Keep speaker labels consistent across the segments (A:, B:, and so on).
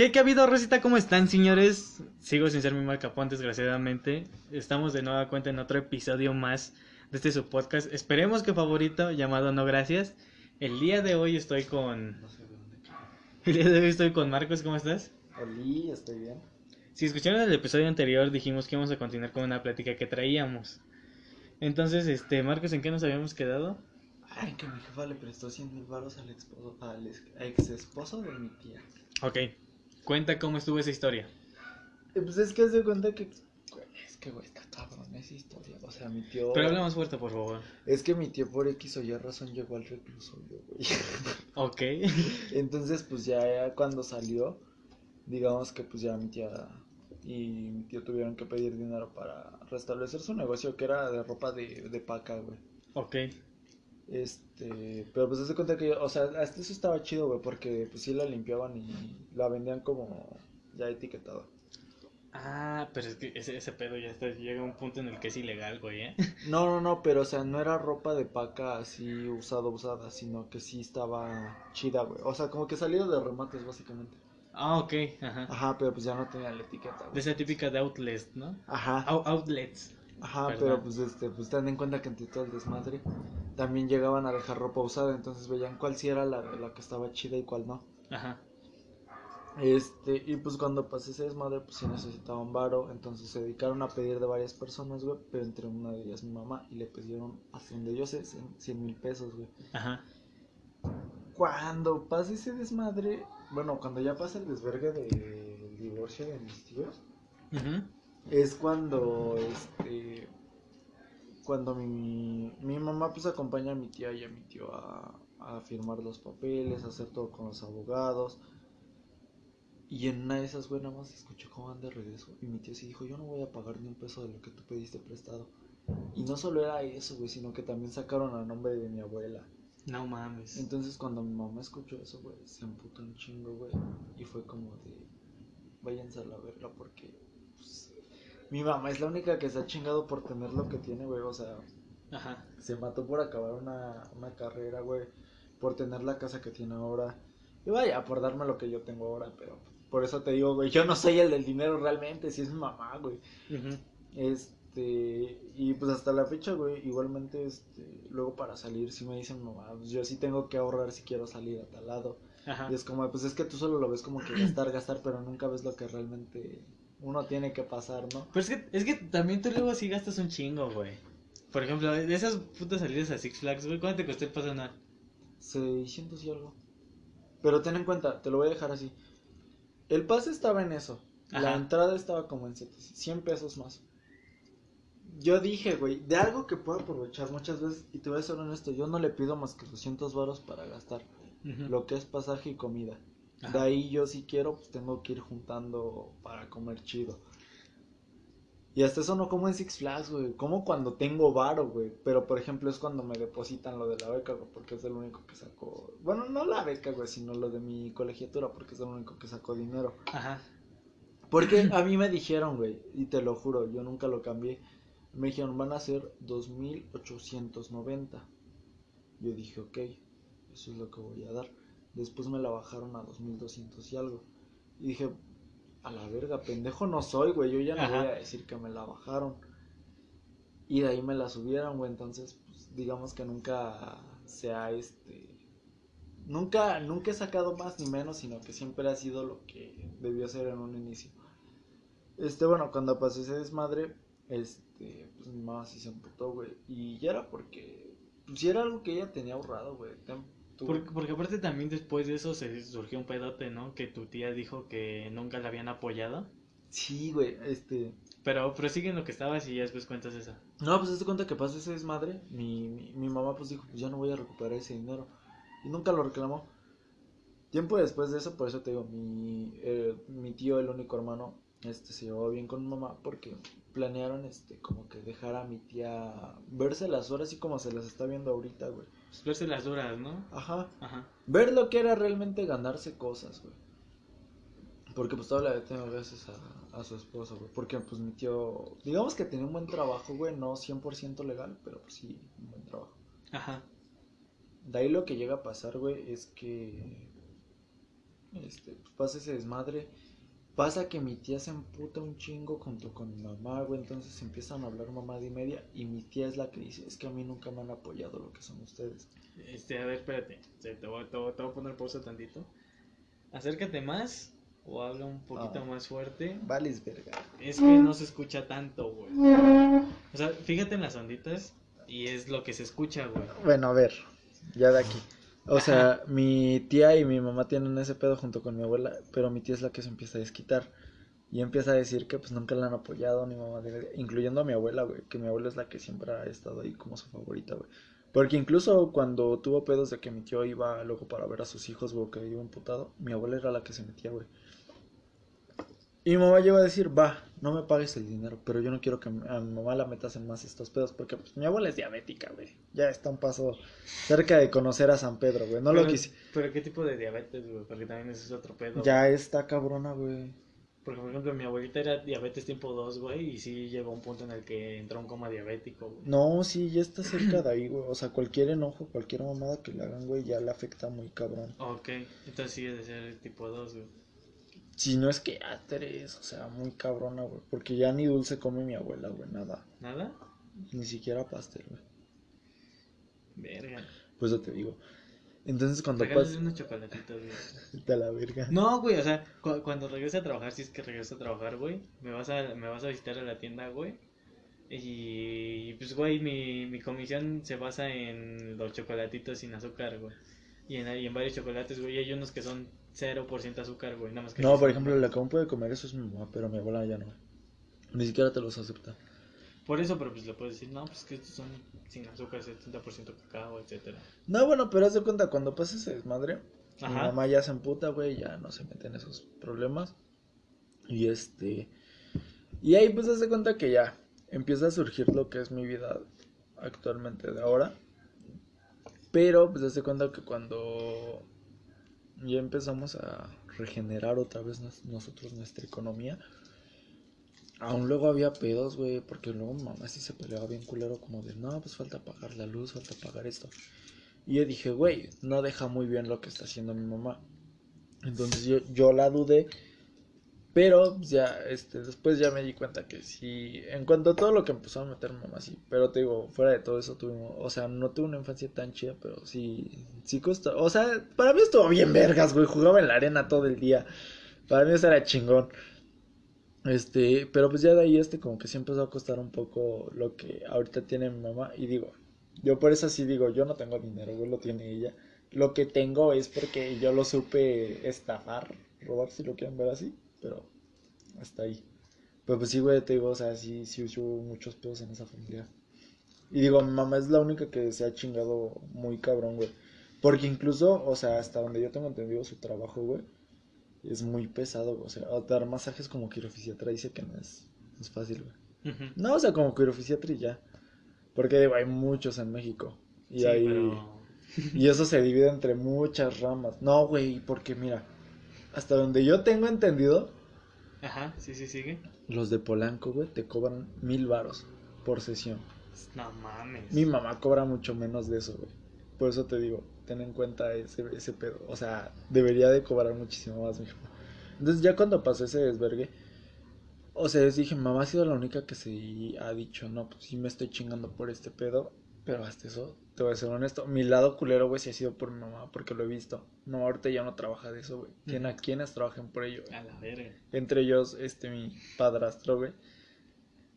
A: ¿Qué, ¿Qué ha habido, Rosita? ¿Cómo están, señores? Sigo sin ser mi marcapón, desgraciadamente. Estamos de nueva cuenta en otro episodio más de este su podcast. Esperemos que favorito, llamado No Gracias. El día de hoy estoy con. El día de hoy estoy con Marcos, ¿cómo estás?
B: Oli, estoy bien.
A: Si escucharon el episodio anterior, dijimos que íbamos a continuar con una plática que traíamos. Entonces, este, Marcos, ¿en qué nos habíamos quedado?
B: Ay, que mi jefa le prestó 100 mil baros al, esposo, al ex, ex esposo de mi tía.
A: Ok, cuenta cómo estuvo esa historia.
B: Eh, Pues es que se cuenta que. Es que, güey, está cabrón esa historia. O sea, mi tío.
A: Pero habla más fuerte, por favor.
B: Es que mi tío, por X o Y razón, llegó al reclusorio, güey.
A: Ok.
B: Entonces, pues ya cuando salió, digamos que pues ya mi tía y mi tío tuvieron que pedir dinero para restablecer su negocio, que era de ropa de, de paca, güey.
A: Ok.
B: Este, pero pues se cuenta que, o sea, hasta eso estaba chido, güey, porque pues sí la limpiaban y la vendían como ya etiquetada.
A: Ah, pero es que ese, ese pedo ya está, llega a un punto en el que es ilegal, güey, ¿eh?
B: No, no, no, pero o sea, no era ropa de paca así usada, usada, sino que sí estaba chida, güey. O sea, como que salido de remates, básicamente.
A: Ah, ok, ajá.
B: Ajá, pero pues ya no tenía la etiqueta,
A: De
B: güey.
A: esa típica de outlets, ¿no?
B: Ajá,
A: Ou- outlets.
B: Ajá,
A: ¿verdad?
B: pero pues este, pues ten en cuenta que entre todo el desmadre también llegaban a dejar ropa usada, entonces veían cuál sí era la, la que estaba chida y cuál no.
A: Ajá.
B: Este, y pues cuando pasé ese desmadre, pues sí necesitaban varo, entonces se dedicaron a pedir de varias personas, güey, pero entre una de ellas mi mamá, y le pidieron, hasta donde yo sé, 100 mil pesos, güey.
A: Ajá.
B: Cuando pase ese desmadre, bueno, cuando ya pasa el desvergue del divorcio de mis tíos,
A: Ujú.
B: Es cuando, este, cuando mi, mi mamá pues acompaña a mi tía y a mi tío a, a firmar los papeles, a hacer todo con los abogados. Y en una de esas, güey, nada más escuché cómo van de regreso. Y mi tío sí dijo, yo no voy a pagar ni un peso de lo que tú pediste prestado. Y no solo era eso, güey, sino que también sacaron a nombre de mi abuela.
A: No mames.
B: Entonces cuando mi mamá escuchó eso, güey, se emputó un chingo, güey. Y fue como de, váyanse a la verga porque, mi mamá es la única que se ha chingado por tener lo que tiene, güey. O sea,
A: Ajá.
B: se mató por acabar una, una carrera, güey. Por tener la casa que tiene ahora. Y vaya, por darme lo que yo tengo ahora, pero por eso te digo, güey, yo no soy el del dinero realmente, si es mi mamá, güey. Este, y pues hasta la fecha, güey, igualmente, este, luego para salir, si me dicen, mamá, pues yo sí tengo que ahorrar si quiero salir a tal lado.
A: Ajá.
B: Y es como, pues es que tú solo lo ves como que gastar, gastar, pero nunca ves lo que realmente uno tiene que pasar, ¿no?
A: Pero es que, es que también tú luego sí gastas un chingo, güey. Por ejemplo, de esas putas salidas a Six Flags, güey, ¿cuánto te costó el pase anual?
B: 600 y algo. Pero ten en cuenta, te lo voy a dejar así. El pase estaba en eso. La entrada estaba como en 700, 100 pesos más. Yo dije, güey, de algo que puedo aprovechar muchas veces, y te voy a ser honesto, yo no le pido más que 200 varos para gastar lo que es pasaje y comida.
A: Ajá.
B: De ahí yo si quiero, pues tengo que ir juntando para comer chido. Y hasta eso no como en Six Flags, güey. Como cuando tengo varo, güey. Pero por ejemplo es cuando me depositan lo de la beca, güey. Porque es el único que sacó. Bueno, no la beca, güey, sino lo de mi colegiatura. Porque es el único que sacó dinero.
A: Ajá.
B: Porque a mí me dijeron, güey. Y te lo juro, yo nunca lo cambié. Me dijeron, van a ser 2.890. Yo dije, ok, eso es lo que voy a dar. Después me la bajaron a 2.200 y algo. Y dije, a la verga, pendejo no soy, güey. Yo ya no
A: Ajá.
B: voy a decir que me la bajaron. Y de ahí me la subieron, güey. Entonces, pues, digamos que nunca se ha este. Nunca, nunca he sacado más ni menos, sino que siempre ha sido lo que debió ser en un inicio. Este, bueno, cuando pasó ese desmadre, este, pues mi mamá sí se emputó, güey. Y ya era porque, pues era algo que ella tenía ahorrado, güey.
A: Porque, porque aparte también después de eso se surgió un pedote, ¿no? Que tu tía dijo que nunca la habían apoyado.
B: Sí, güey, este.
A: Pero prosigue en lo que estabas y ya después cuentas eso.
B: No, pues te cuenta que pasó ese desmadre. Mi, mi, mi mamá pues dijo, pues ya no voy a recuperar ese dinero. Y nunca lo reclamó. Tiempo después de eso, por eso te digo, mi, eh, mi tío, el único hermano, este se llevó bien con mi mamá porque planearon este como que dejar a mi tía verse las horas y como se las está viendo ahorita, güey.
A: Pues verse las duras, ¿no?
B: Ajá.
A: Ajá.
B: Ver lo que era realmente ganarse cosas, güey. Porque pues todavía le tengo gracias a, a su esposo, güey. Porque pues mi tío, digamos que tenía un buen trabajo, güey. No 100% legal, pero pues sí, un buen trabajo.
A: Ajá.
B: De ahí lo que llega a pasar, güey, es que este, pues, pasa ese desmadre. Pasa que mi tía se emputa un chingo junto con mi mamá, güey. Entonces empiezan a hablar mamá y media. Y mi tía es la que dice: Es que a mí nunca me han apoyado lo que son ustedes.
A: Este, a ver, espérate. Te, te voy, te voy- te voy a poner pausa tantito. Acércate más o habla un poquito
B: Ah.
A: más fuerte.
B: Vales, verga.
A: Es que no se escucha tanto, güey. O sea, fíjate en las onditas y es lo que se escucha, güey.
B: Bueno, a ver, ya de aquí. O sea, mi tía y mi mamá tienen ese pedo junto con mi abuela, pero mi tía es la que se empieza a desquitar. Y empieza a decir que pues nunca la han apoyado ni mamá, incluyendo a mi abuela, güey, que mi abuela es la que siempre ha estado ahí como su favorita, güey. Porque incluso cuando tuvo pedos de que mi tío iba luego para ver a sus hijos, güey, que iba emputado, mi abuela era la que se metía, güey. Y mi mamá llegó a decir, va, no me pagues el dinero, pero yo no quiero que a mi mamá la metas en más estos pedos, porque pues mi abuela es diabética, güey. Ya está un paso cerca de conocer a San Pedro, güey. No lo quise.
A: pero qué tipo de diabetes, güey, porque también ese es otro pedo.
B: Ya
A: güey.
B: está cabrona, güey.
A: Porque, por ejemplo, mi abuelita era diabetes tipo 2, güey, y sí llegó a un punto en el que entró en coma diabético, güey.
B: No, sí, ya está cerca de ahí, güey. O sea, cualquier enojo, cualquier mamada que le hagan, güey, ya le afecta muy cabrón.
A: Ok, entonces sí es de ser tipo 2, güey.
B: Si no es que ya tres, o sea, muy cabrona, güey. Porque ya ni dulce come mi abuela, güey, nada.
A: ¿Nada?
B: Ni siquiera pastel, güey.
A: Verga.
B: Pues yo te digo. Entonces cuando
A: Regálale
B: pasa...
A: unos chocolatitos, güey.
B: De la verga.
A: No, güey, o sea, cu- cuando regrese a trabajar, si es que regrese a trabajar, güey, me vas a, me vas a visitar a la tienda, güey. Y pues, güey, mi, mi comisión se basa en los chocolatitos sin azúcar, güey. Y en, y en varios chocolates, güey, hay unos que son 0% azúcar, güey, nada más que
B: No, por ejemplo, la aún puede comer eso es mi mamá, pero mi abuela ya no. Ni siquiera te los acepta.
A: Por eso, pero pues le puedes decir, no, pues que estos son sin azúcar, 70% cacao, etcétera.
B: No, bueno, pero haz de cuenta, cuando pasa ese desmadre, mi
A: Ajá.
B: mamá ya se emputa, güey, ya no se mete en esos problemas. Y este. Y ahí, pues, haz de cuenta que ya empieza a surgir lo que es mi vida actualmente de ahora. Pero, pues, haz de cuenta que cuando ya empezamos a regenerar otra vez nos- nosotros nuestra economía. Aún luego había pedos, güey, porque luego mamá sí se peleaba bien culero, como de, no, pues falta pagar la luz, falta pagar esto. Y yo dije, güey, no deja muy bien lo que está haciendo mi mamá. Entonces yo, yo la dudé, pero ya, este, después ya me di cuenta que sí, en cuanto a todo lo que empezó a meter mamá, sí, pero te digo, fuera de todo eso tuvimos, o sea, no tuve una infancia tan chida, pero sí, sí costó, o sea, para mí estuvo bien vergas, güey, jugaba en la arena todo el día, para mí eso era chingón. Este, pero pues ya de ahí este como que sí empezó a costar un poco lo que ahorita tiene mi mamá. Y digo, yo por eso sí digo, yo no tengo dinero, güey, lo tiene ella. Lo que tengo es porque yo lo supe estafar, robar si lo quieren ver así, pero hasta ahí. Pero pues sí, güey, te digo, o sea, sí, sí hubo muchos pedos en esa familia. Y digo, mi mamá es la única que se ha chingado muy cabrón, güey. Porque incluso, o sea, hasta donde yo tengo entendido su trabajo, güey, es muy pesado, güey. O sea, dar masajes como quirofisiatra dice que no es, no es fácil, güey. No, o sea, como quirofisiatra y ya. Porque digo, hay muchos en México. Y
A: Sí,
B: hay...
A: pero...
B: Y eso se divide entre muchas ramas. No, güey, porque mira, hasta donde yo tengo entendido,
A: Ajá, sí, sí, sigue.
B: los de Polanco, güey, te cobran mil varos por sesión.
A: No mames.
B: Mi mamá cobra mucho menos de eso, güey. Por eso te digo, ten en cuenta ese, ese pedo. O sea, debería de cobrar muchísimo más mi mamá. Entonces ya cuando pasó ese desvergue, o sea, les dije, mamá ha sido la única que se ha dicho, no, pues sí me estoy chingando por este pedo. Pero hasta eso, te voy a ser honesto, mi lado culero, güey, sí ha sido por mi mamá, porque lo he visto. No, ahorita ya no trabaja de eso, güey. Tiene a quienes trabajen por ello.
A: A la verga.
B: Entre ellos, este, mi padrastro, güey.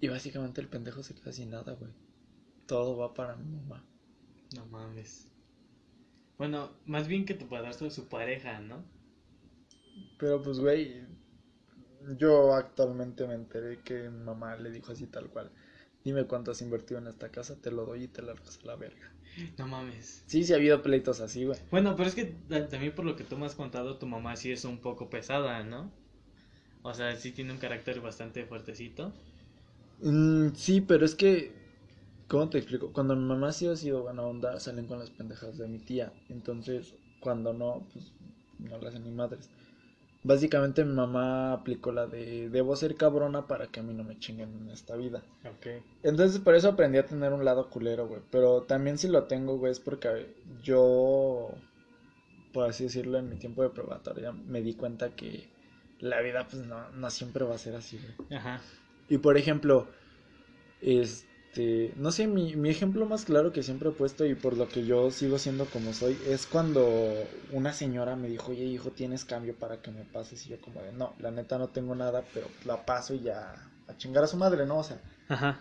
B: Y básicamente el pendejo se queda sin nada, güey. Todo va para mi mamá.
A: No mames. Bueno, más bien que tu padrastro es su pareja, ¿no?
B: Pero pues, güey, yo actualmente me enteré que mi mamá le dijo así tal cual. Dime cuánto has invertido en esta casa, te lo doy y te largas a la verga.
A: No mames.
B: Sí, sí ha habido pleitos así, güey.
A: Bueno, pero es que ta- también por lo que tú me has contado, tu mamá sí es un poco pesada, ¿no? O sea, sí tiene un carácter bastante fuertecito.
B: Mm, sí, pero es que, ¿cómo te explico? Cuando mi mamá sí ha sido buena onda, salen con las pendejas de mi tía. Entonces, cuando no, pues no le hacen ni madres. Básicamente mi mamá aplicó la de debo ser cabrona para que a mí no me chinguen en esta vida.
A: Ok.
B: Entonces por eso aprendí a tener un lado culero, güey. Pero también si lo tengo, güey, es porque yo por así decirlo, en mi tiempo de probatoria, me di cuenta que la vida, pues, no, no siempre va a ser así, güey.
A: Ajá.
B: Y por ejemplo, este, no sé, mi, mi ejemplo más claro que siempre he puesto y por lo que yo sigo siendo como soy, es cuando una señora me dijo, oye hijo, tienes cambio para que me pases. Y yo como de, no, la neta no tengo nada, pero la paso y ya, a chingar a su madre, ¿no? O sea,
A: Ajá.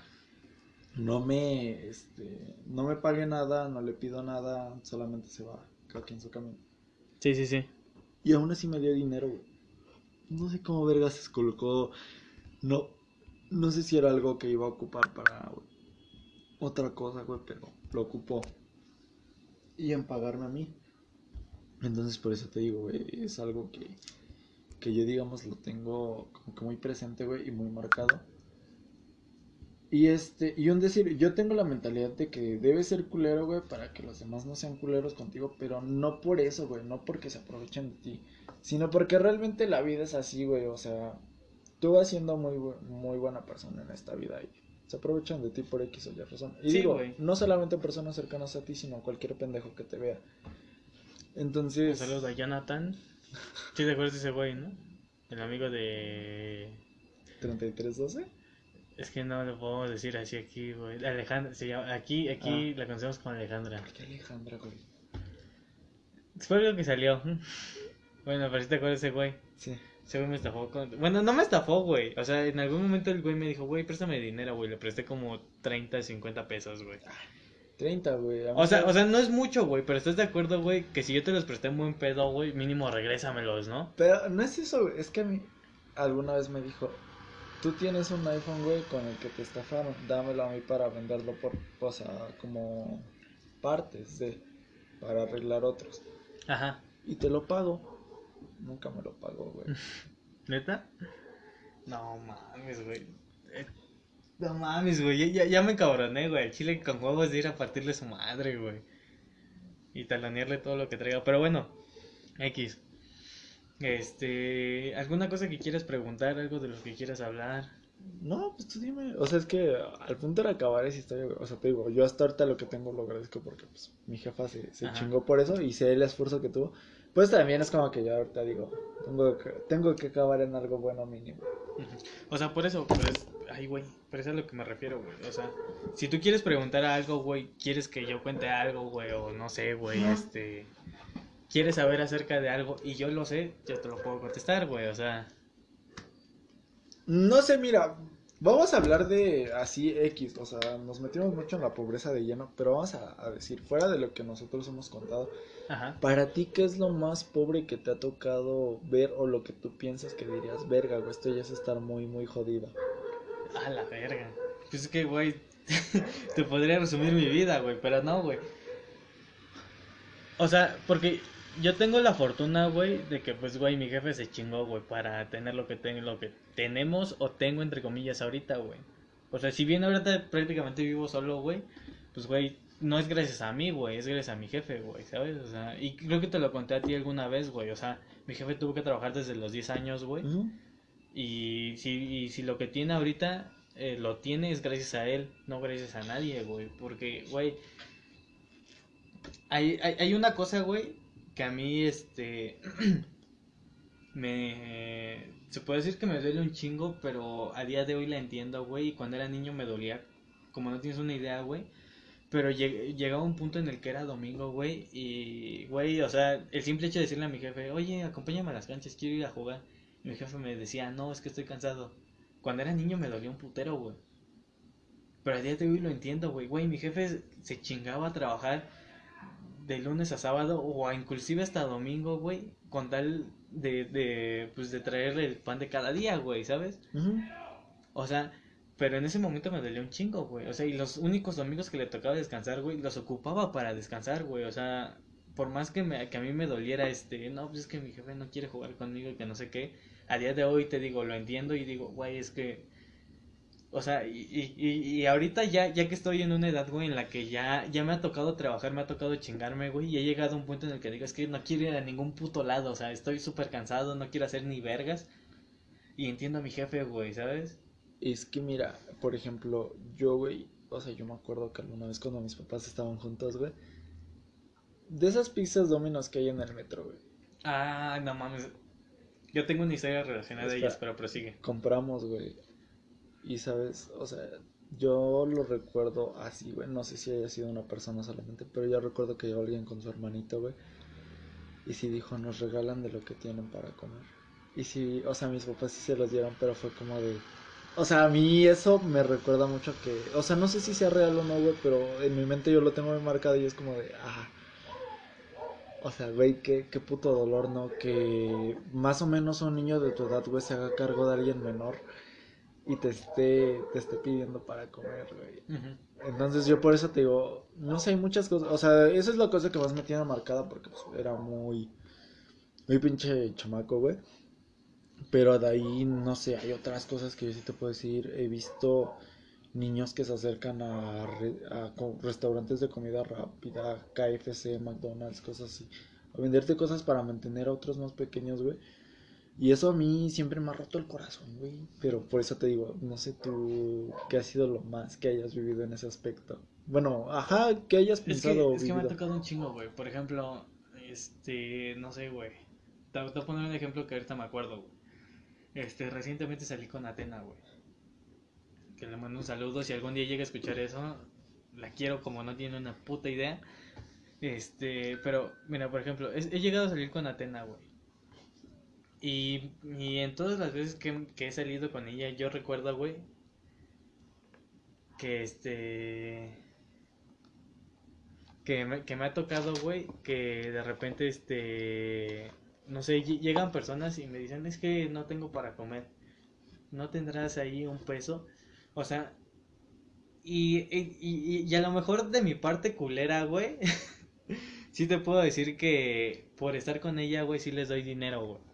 B: no me, este, no me pague nada, no le pido nada, solamente se va, cada quien su camino.
A: Sí, sí, sí.
B: Y aún así me dio dinero, güey. No sé cómo verga se colocó. No, no sé si era algo que iba a ocupar para otra cosa, güey, pero lo ocupó. Y en pagarme a mí. Entonces por eso te digo, güey, es algo que, que yo digamos lo tengo como que muy presente, güey, y muy marcado. Y este, y un decir, yo tengo la mentalidad de que debe ser culero, güey, para que los demás no sean culeros contigo, pero no por eso, güey, no porque se aprovechen de ti, sino porque realmente la vida es así, güey, o sea, tú vas siendo muy, muy buena persona en esta vida y se aprovechan de ti por X o Y razón. Y
A: Sí,
B: digo, no solamente personas cercanas a ti, sino cualquier pendejo que te vea.
A: Un
B: Entonces,
A: saludo a Jonathan. Sí, te acuerdas de ese güey, ¿no? El amigo de.
B: 3312,
A: Es que no lo podemos decir así aquí, güey. Alejandra, se llama... aquí, aquí la conocemos como Alejandra.
B: ¿por qué Alejandra, güey?
A: Fue algo que salió. Bueno, pero si te acuerdas de ese güey.
B: Sí.
A: Ese güey me estafó con... Bueno, no me estafó, güey. O sea, en algún momento el güey me dijo, güey, préstame dinero, güey. Le presté como 30, 50 pesos, güey.
B: 30, güey.
A: O sea,
B: se-
A: o sea, no es mucho, güey, pero estás de acuerdo, güey, que si yo te los presté en buen pedo, güey, mínimo regrésamelos, ¿no?
B: Pero no es eso, güey. Es que a mí alguna vez me dijo, tú tienes un iPhone, güey, con el que te estafaron. Dámelo a mí para venderlo por, o sea, como partes de, para arreglar otros.
A: Ajá.
B: Y te lo pago. Nunca me lo pagó, güey.
A: ¿Neta? No mames, güey. Eh, No mames, güey. Ya, ya, me encabroné, güey. El chile con huevos de ir a partirle su madre, güey. Y talonearle todo lo que traiga. Pero bueno, X. Este. ¿Alguna cosa que quieras preguntar? ¿Algo de lo que quieras hablar?
B: No, pues tú dime. O sea, es que al punto de acabar esa historia, güey. O sea, te digo, yo hasta ahorita lo que tengo lo agradezco porque, pues, mi jefa se, se chingó por eso y sé el esfuerzo que tuvo. Pues también es como que yo ahorita digo, tengo que, tengo que acabar en algo bueno mínimo.
A: O sea, por eso, pero es... Ay, güey, pero eso es a lo que me refiero, güey. O sea, si tú quieres preguntar algo, güey, quieres que yo cuente algo, güey, o no sé, güey, este... Quieres saber acerca de algo y yo lo sé, yo te lo puedo contestar, güey, o sea...
B: No sé, mira, vamos a hablar de así X, o sea, nos metimos mucho en la pobreza de lleno, pero vamos a, a decir, fuera de lo que nosotros hemos contado,
A: Ajá.
B: para ti, ¿qué es lo más pobre que te ha tocado ver o lo que tú piensas que dirías, verga, güey, esto ya es estar muy, muy jodido?
A: A la verga. Pues es que, güey, te podría resumir mi vida, güey, pero no, güey. O sea, porque yo tengo la fortuna, güey, de que, pues, güey, mi jefe se chingó, güey, para tener lo que, ten- lo que tenemos o tengo, entre comillas, ahorita, güey. O sea, si bien ahorita prácticamente vivo solo, güey, pues, güey, no es gracias a mí, güey, es gracias a mi jefe, güey, ¿sabes? O sea, y creo que te lo conté a ti alguna vez, güey, o sea, mi jefe tuvo que trabajar desde los 10 años, güey. Y si, y si lo que tiene ahorita eh, lo tiene es gracias a él, no gracias a nadie, güey. Porque, güey, hay, hay, hay una cosa, güey, que a mí, este, me... Se puede decir que me duele un chingo, pero a día de hoy la entiendo, güey. Y cuando era niño me dolía, como no tienes una idea, güey. Pero lleg- llegaba un punto en el que era domingo, güey. Y, güey, o sea, el simple hecho de decirle a mi jefe, oye, acompáñame a las canchas, quiero ir a jugar. Y mi jefe me decía, no, es que estoy cansado. Cuando era niño me dolía un putero, güey. Pero a día de hoy lo entiendo, güey. Güey, mi jefe se chingaba a trabajar de lunes a sábado o a inclusive hasta domingo, güey. Con tal de, de, pues, de traerle el pan de cada día, güey, ¿sabes? O sea, pero en ese momento me dolió un chingo, güey. O sea, y los únicos domingos que le tocaba descansar, güey, los ocupaba para descansar, güey. O sea, por más que, me, que a mí me doliera, este, no, pues es que mi jefe no quiere jugar conmigo y que no sé qué. A día de hoy te digo, lo entiendo y digo, güey, es que. O sea, y, y, y, ahorita ya, ya que estoy en una edad, güey, en la que ya, ya me ha tocado trabajar, me ha tocado chingarme, güey, y he llegado a un punto en el que digo, es que no quiero ir a ningún puto lado, o sea, estoy súper cansado, no quiero hacer ni vergas. Y entiendo a mi jefe, güey, ¿sabes?
B: Es que mira, por ejemplo, yo, güey, o sea, yo me acuerdo que alguna vez cuando mis papás estaban juntos, güey, de esas pizzas Domino's que hay en el metro, güey.
A: Ah, no mames. Yo tengo una historia relacionada a ellas, pero prosigue.
B: Compramos, güey. Y sabes, o sea, yo lo recuerdo así, güey. No sé si haya sido una persona solamente, pero yo recuerdo que llegó alguien con su hermanito, güey. Y sí dijo, nos regalan de lo que tienen para comer. Y sí, o sea, mis papás sí se los dieron, pero fue como de... O sea, a mí eso me recuerda mucho que... O sea, no sé si sea real o no, güey, pero en mi mente yo lo tengo muy marcado y es como de... Ah, o sea, güey, qué, qué puto dolor, ¿no? Que más o menos un niño de tu edad, güey, se haga cargo de alguien menor y te esté, te esté pidiendo para comer, güey. Entonces yo por eso te digo, no sé, hay muchas cosas, o sea, esa es la cosa que más me tiene marcada porque pues, era muy, muy pinche chamaco, güey. Pero de ahí, no sé, hay otras cosas que yo sí te puedo decir. He visto niños que se acercan a, re- a restaurantes de comida rápida, KFC, McDonald's, cosas así. A venderte cosas para mantener a otros más pequeños, güey. Y eso a mí siempre me ha roto el corazón, güey. Pero por eso te digo, no sé tú qué ha sido lo más que hayas vivido en ese aspecto. Bueno, ajá, que hayas
A: Es que,
B: pensado
A: es que me ha tocado un chingo, güey. Por ejemplo, este, no sé, güey. Te, te voy a poner un ejemplo que ahorita me acuerdo, güey. Este, recientemente salí con Atena, güey. Que le mando un saludo. Si algún día llega a escuchar eso, la quiero como no tiene una puta idea. Este, pero, mira, por ejemplo, he, he llegado a salir con Atena, güey. Y, y en todas las veces que, que he salido con ella, yo recuerdo, güey, que este que me, que me ha tocado, güey, que de repente, este, no sé, lle- llegan personas y me dicen, es que no tengo para comer, no tendrás ahí un peso, o sea, y, y, y- y a lo mejor de mi parte culera, güey, sí te puedo decir que por estar con ella, güey, sí les doy dinero, güey.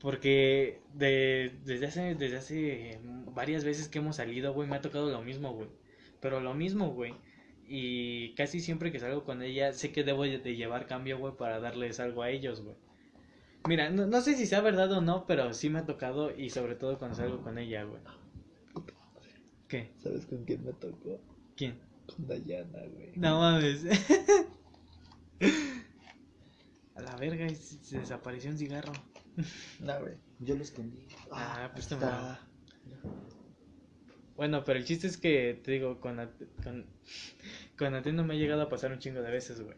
A: Porque de, desde hace, desde hace varias veces que hemos salido, güey, me ha tocado lo mismo, güey. Pero lo mismo, güey. Y casi siempre que salgo con ella, sé que debo de llevar cambio, güey, para darles algo a ellos, güey. Mira, no, no sé si sea verdad o no, pero sí me ha tocado y sobre todo cuando salgo con ella, güey. ¿Qué?
B: ¿Sabes con quién me tocó?
A: ¿Quién?
B: Con Dayana, güey.
A: No mames. A la verga, se desapareció un cigarro.
B: No, güey. Yo lo escondí.
A: Ah, pues
B: ahí
A: te
B: está.
A: Bueno, pero el chiste es que, te digo, con, con, con Ateno me ha llegado a pasar un chingo de veces, güey.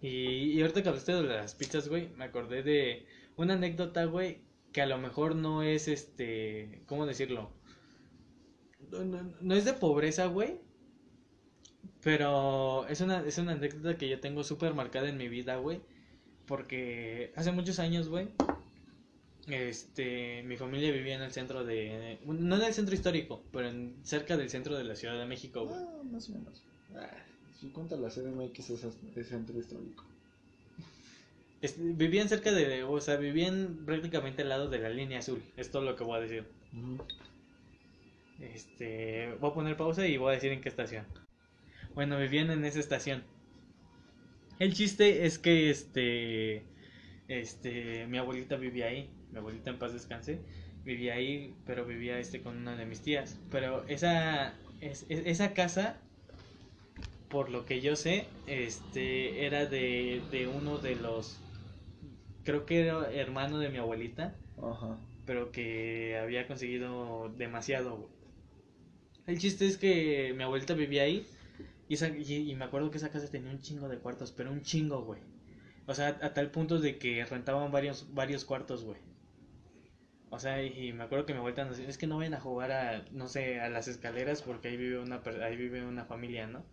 A: Y, y ahorita que hablaste de las pizzas, güey, me acordé de una anécdota, güey, que a lo mejor no es, este, ¿cómo decirlo? No, no- no es de pobreza, güey, pero es una, es una anécdota que yo tengo súper marcada en mi vida, güey, porque hace muchos años, güey, este, mi familia vivía en el centro de, no en el centro histórico, pero en, cerca del centro de la Ciudad de México, güey.
B: Ah, más o menos. Ah, si cuenta la CDMX es de centro histórico.
A: Este, vivían cerca de, o sea, vivían prácticamente al lado de la línea azul, es todo lo que voy a decir. Este, voy a poner pausa y voy a decir en qué estación. Bueno, vivían en esa estación. El chiste es que este este mi abuelita vivía ahí, mi abuelita en paz descanse, vivía ahí, pero vivía este con una de mis tías, pero esa es- es- esa casa por lo que yo sé, este era de, de uno de los creo que era hermano de mi abuelita
B: Ajá.
A: pero que había conseguido demasiado. El chiste es que mi abuelita vivía ahí y, esa- y, y me acuerdo que esa casa tenía un chingo de cuartos, pero un chingo, güey. O sea, a, tal punto de que rentaban varios, varios cuartos, güey. O sea, y, y me acuerdo que mi abuelita nos decía, es que no vayan a jugar a, no sé, a las escaleras porque ahí vive una, ahí vive una familia, ¿no?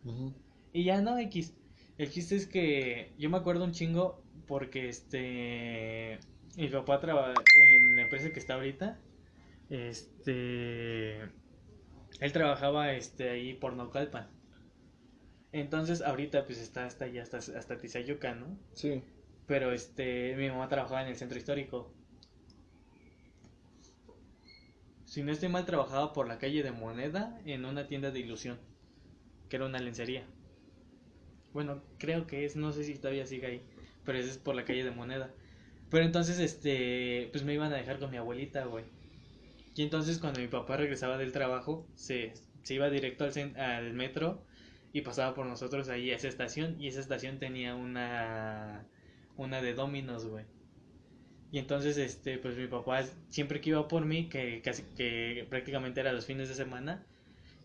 A: Y ya no, X. El chiste es que yo me acuerdo un chingo porque este. Mi papá trabaja en la empresa que está ahorita. Este. Él trabajaba este ahí por Naucalpan. Entonces ahorita pues está hasta allá, hasta, hasta Tizayuca, ¿no?
B: Sí.
A: Pero este, mi mamá trabajaba en el centro histórico. Si no estoy mal, trabajaba por la calle de Moneda en una tienda de ilusión, que era una lencería. Bueno, creo que es, no sé si todavía sigue ahí, pero ese es por la calle de Moneda. Pero entonces, este, pues me iban a dejar con mi abuelita, güey. Y entonces cuando mi papá regresaba del trabajo, se, se iba directo al, al metro y pasaba por nosotros ahí a esa estación y esa estación tenía una una de Dominos, güey. Y entonces, este, pues mi papá siempre que iba por mí, que casi que prácticamente era los fines de semana,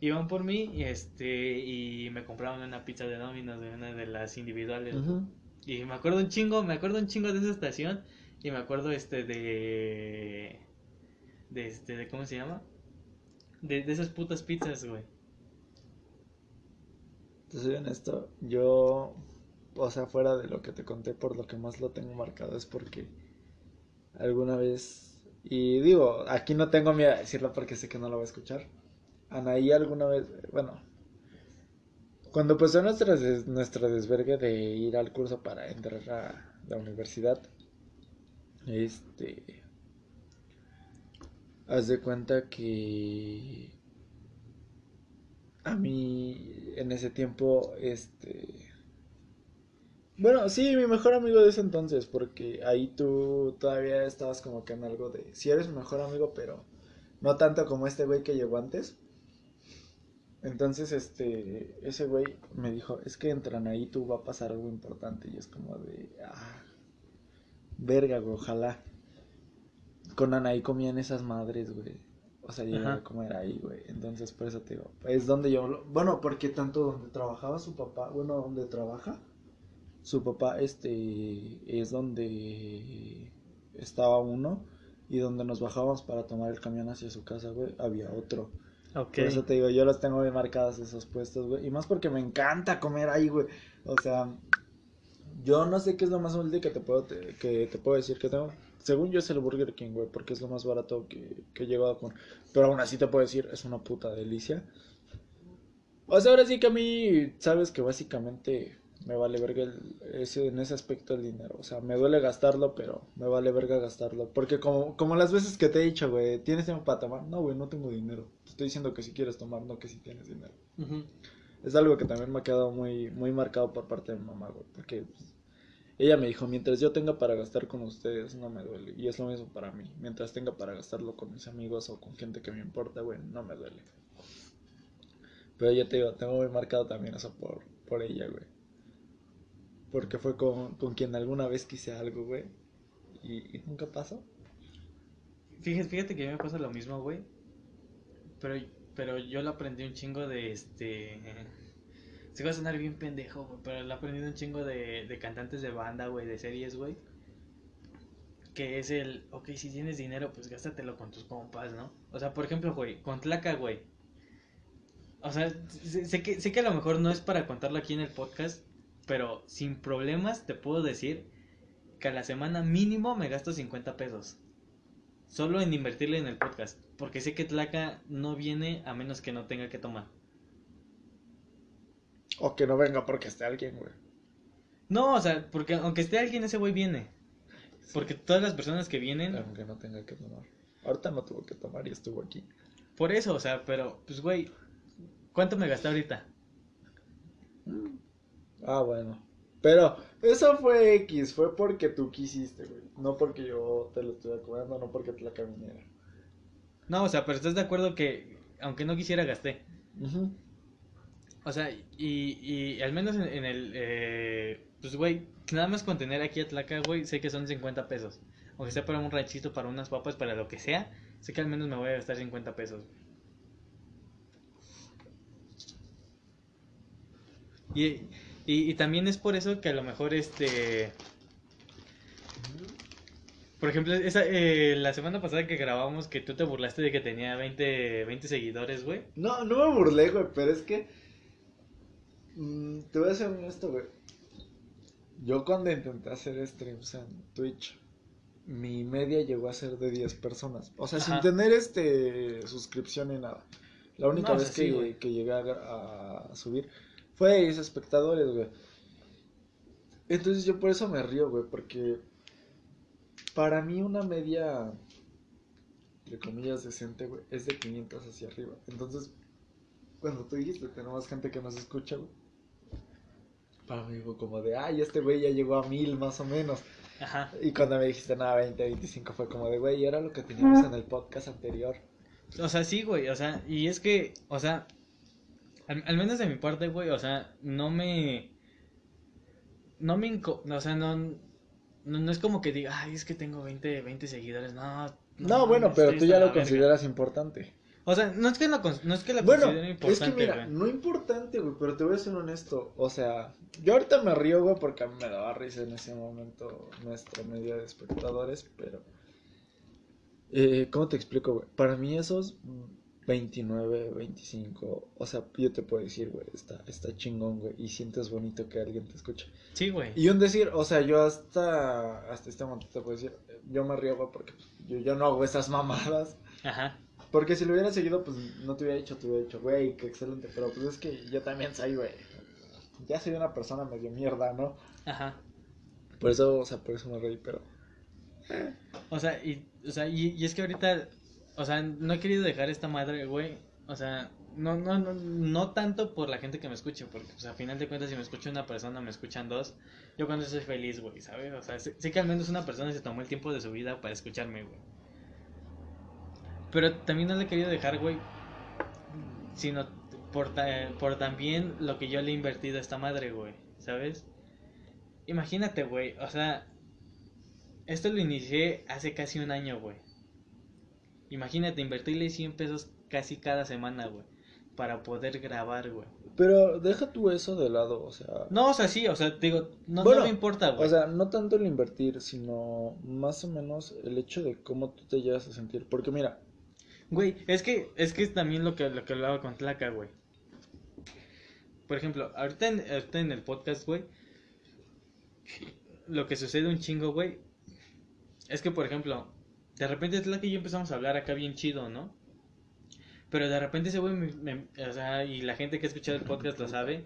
A: iban por mí y este y me compraban una pizza de Domino's, de una de las individuales. Y me acuerdo un chingo, me acuerdo un chingo de esa estación y me acuerdo este de de este de cómo se llama? De, de esas putas pizzas, güey.
B: Te soy honesto, yo o sea, fuera de lo que te conté, por lo que más lo tengo marcado es porque alguna vez, y digo, aquí no tengo miedo a decirlo porque sé que no lo va a escuchar. Anaí alguna vez, bueno, cuando pasó nuestra, nuestra desvergue de ir al curso para entrar a la universidad, este, haz de cuenta que a mí en ese tiempo, este, bueno, sí, mi mejor amigo de ese entonces, porque ahí tú todavía estabas como que en algo de, si eres mi mejor amigo, pero no tanto como este güey que llegó antes. Entonces, este, ese güey me dijo, es que entran ahí, tú va a pasar algo importante. Y es como de, ah, verga, güey, ojalá. Con Anaí comían esas madres, güey. O sea, yo a comer ahí, güey. Entonces, por eso te digo, es donde yo, bueno, porque tanto donde trabajaba su papá, bueno, donde trabaja su papá este es donde estaba uno y donde nos bajábamos para tomar el camión hacia su casa, güey, había otro. Okay. Por eso te digo, yo los tengo bien marcados esos puestos, güey. Y más porque me encanta comer ahí, güey. O sea, yo no sé qué es lo más humilde que te puedo, que te puedo decir que tengo. Según yo es el Burger King, güey, porque es lo más barato que, que he llegado comer. Pero aún así te puedo decir, es una puta delicia. O sea, ahora sí que a mí, sabes que básicamente me vale verga ese, en ese aspecto el dinero. O sea, me duele gastarlo, pero me vale verga gastarlo. Porque como, como las veces que te he dicho, güey, ¿tienes tiempo para tomar? No, güey, no tengo dinero. Te estoy diciendo que si quieres tomar, no que si tienes dinero. Es algo que también me ha quedado muy, muy marcado por parte de mi mamá, güey. Porque pues, ella me dijo, mientras yo tenga para gastar con ustedes, no me duele. Y es lo mismo para mí. Mientras tenga para gastarlo con mis amigos o con gente que me importa, güey, no me duele. Pero ya te digo, tengo muy marcado también eso por, por ella, güey. Porque fue con, quien alguna vez quise algo, güey. Y, nunca pasó.
A: Fíjate, fíjate que a mí me pasa lo mismo, güey. Pero, pero yo lo aprendí un chingo de este. Se va a sonar bien pendejo, güey. Pero lo aprendí un chingo de, de cantantes de banda, güey, de series, güey. Que es el, ok, si tienes dinero, pues gástatelo con tus compas, ¿no? O sea, por ejemplo, güey, con Tlaca, güey. O sea, sé que, sé que a lo mejor no es para contarlo aquí en el podcast, pero sin problemas te puedo decir que a la semana mínimo me gasto 50 pesos. Solo en invertirle en el podcast. Porque sé que Tlaca no viene a menos que no tenga que tomar.
B: O que no venga porque esté alguien, güey.
A: No, o sea, porque aunque esté alguien, ese güey viene. Porque todas las personas que vienen.
B: Aunque no tenga que tomar. Ahorita no tuvo que tomar y estuvo aquí.
A: Por eso, o sea, pero, pues, güey, ¿cuánto me gasté ahorita?
B: Mm. Ah, bueno. Pero eso fue X, fue porque tú quisiste, güey. No porque yo te lo estuviera cobrando, no porque te la caminera.
A: No, o sea, pero estás de acuerdo que aunque no quisiera gasté. O sea, y, y al menos en, el... Eh, pues, güey, nada más con tener aquí a Tlaca, güey, sé que son 50 pesos. Aunque sea para un ranchito, para unas papas, para lo que sea, sé que al menos me voy a gastar 50 pesos. Y, y, también es por eso que a lo mejor este... Por ejemplo, esa, eh, la semana pasada que grabamos que tú te burlaste de que tenía 20, 20 seguidores, güey.
B: No, no me burlé, güey, pero es que... Mm, te voy a ser honesto, güey. Yo cuando intenté hacer streams en Twitch, mi media llegó a ser de 10 personas. O sea, sin tener este suscripción ni nada. La única vez que, que, llegué a, a subir fue 10 espectadores, güey. Entonces yo por eso me río, güey, porque para mí una media, entre comillas, decente, güey, es de 500 hacia arriba. Entonces, cuando tú dijiste, tenemos gente que nos escucha, güey, para mí fue como de, ay, este güey ya llegó a mil más o menos. Ajá. Y cuando me dijiste, nada, 20, 25, fue como de, güey, era lo que teníamos en el podcast anterior.
A: O sea, sí, güey, o sea, y es que, o sea, Al, al menos de mi parte, güey, o sea, no me... No me... inco- O sea, no, no... no es como que diga, ay, es que tengo 20, 20 seguidores. No,
B: No, bueno, pero tú ya lo
A: verga.
B: consideras importante.
A: O sea, no es que, cons- no es que la
B: Bueno, es que mira,
A: güey.
B: no importante, güey, pero te voy a ser honesto. O sea, yo ahorita me río, güey, porque a mí me daba risa en ese momento nuestra media de espectadores, pero... Eh, ¿Cómo te explico, güey? Para mí esos 29, 25, o sea, yo te puedo decir, güey, está, está chingón, güey, y sientes bonito que alguien te escuche.
A: Sí, güey.
B: Y un decir, o sea, yo hasta, hasta este momento te puedo decir, yo me río, güey, porque pues, yo, yo no hago esas mamadas.
A: Ajá.
B: Porque si lo hubiera seguido, pues no te hubiera dicho, te hubiera dicho, güey, qué excelente. Pero pues es que yo también soy, güey. Ya soy una persona medio mierda, ¿no?
A: Ajá.
B: Por eso, o sea, por eso me reí, pero.
A: O sea, y, o sea, y, y es que ahorita, o sea, no he querido dejar esta madre, güey. O sea, no, no, no, no tanto por la gente que me escuche, porque, pues, a final de cuentas, si me escucha una persona, me escuchan dos. Yo cuando soy feliz, güey, ¿sabes? O sea, sé, sé que al menos una persona se tomó el tiempo de su vida para escucharme, güey. Pero también no le he querido dejar, güey, sino por, por también lo que yo le he invertido a esta madre, güey, ¿sabes? Imagínate, güey, o sea, esto lo inicié hace casi un año, güey. Imagínate, invertirle 100 pesos casi cada semana, güey. Para poder grabar, güey.
B: Pero deja tú eso de lado, o sea.
A: No, o sea, sí, o sea, digo, no,
B: Bueno,
A: no me importa, güey.
B: O sea, no tanto el invertir, sino más o menos el hecho de cómo tú te llegas a sentir. Porque mira,
A: Güey, es que, es que es también lo que, lo que hablaba con Tlaca, güey. Por ejemplo, ahorita en, ahorita en el podcast, güey, lo que sucede un chingo, güey, es que, por ejemplo, de repente Tlaca y yo empezamos a hablar acá bien chido, ¿no? Pero de repente ese güey, me, me- o sea, y la gente que ha escuchado el podcast lo sabe,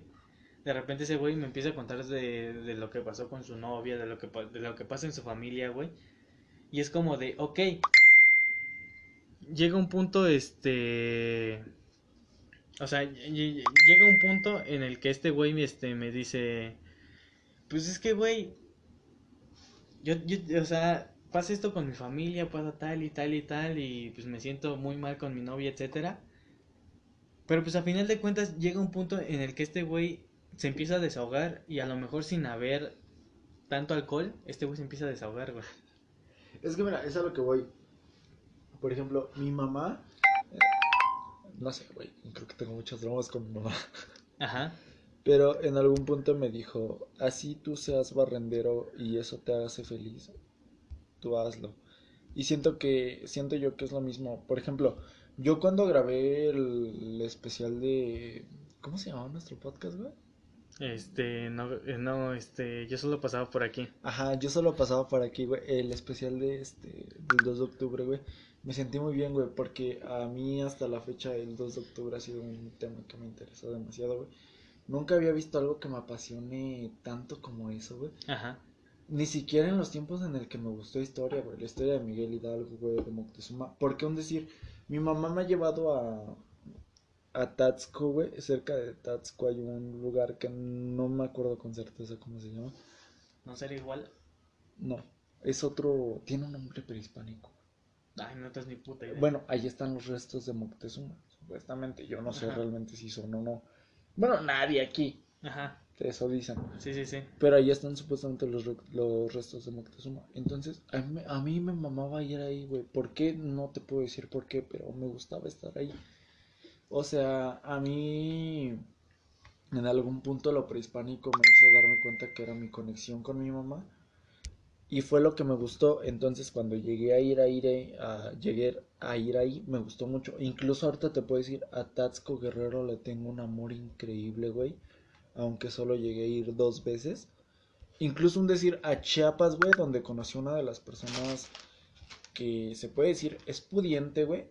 A: de repente ese güey me empieza a contar de, de lo que pasó con su novia, de lo que, de lo que pasa en su familia, güey. Y es como de, ok, llega un punto, este... O sea, ll- ll- llega un punto en el que este güey este, me dice, pues es que, güey, yo, yo, o sea, pasa esto con mi familia, pasa tal y tal y tal, y pues me siento muy mal con mi novia, etcétera. Pero pues a final de cuentas llega un punto en el que este güey se empieza a desahogar y a lo mejor sin haber tanto alcohol, este güey se empieza a desahogar, güey.
B: es que mira, es a lo que voy. Por ejemplo, mi mamá. eh, No sé, güey, creo que tengo muchos dramas con mi mamá.
A: Ajá.
B: Pero en algún punto me dijo, así tú seas barrendero y eso te hace feliz, tú hazlo. Y siento que, siento yo que es lo mismo. Por ejemplo, yo cuando grabé el, especial de, ¿cómo se llamaba nuestro podcast, güey?
A: Este, no, eh, no, este, yo solo pasaba por aquí.
B: Ajá, yo solo pasaba por aquí, güey, el especial de este, del 2 de octubre, güey. Me sentí muy bien, güey, porque a mí hasta la fecha el 2 de octubre ha sido un tema que me interesó demasiado, güey. Nunca había visto algo que me apasione tanto como eso, güey.
A: Ajá.
B: Ni siquiera en los tiempos en el que me gustó historia, güey. La historia de Miguel Hidalgo, güey, de Moctezuma. Porque un decir, mi mamá me ha llevado a, a Tatzco, güey. Cerca de Tatzco hay un lugar que no me acuerdo con certeza cómo se llama.
A: ¿No sería igual?
B: No, es otro, tiene un nombre prehispánico.
A: Ay, no te ni puta idea.
B: Bueno, ahí están los restos de Moctezuma, supuestamente. Yo no sé
A: Ajá.
B: realmente si son o no. Bueno, nadie aquí,
A: Ajá.
B: eso dicen.
A: Sí, sí, sí.
B: Pero ahí están supuestamente los, los restos de Moctezuma. Entonces, a mí, a mí me mamaba ir ahí, güey. ¿Por qué? No te puedo decir por qué, pero me gustaba estar ahí. O sea, a mí en algún punto lo prehispánico me hizo darme cuenta que era mi conexión con mi mamá. Y fue lo que me gustó. Entonces, cuando llegué a ir a ir a, llegué a ir ahí, me gustó mucho. Incluso ahorita te puedo decir, a Tatzco Guerrero le tengo un amor increíble, güey aunque solo llegué a ir dos veces. Incluso un decir a Chiapas, güey, donde conocí a una de las personas que se puede decir es pudiente, güey.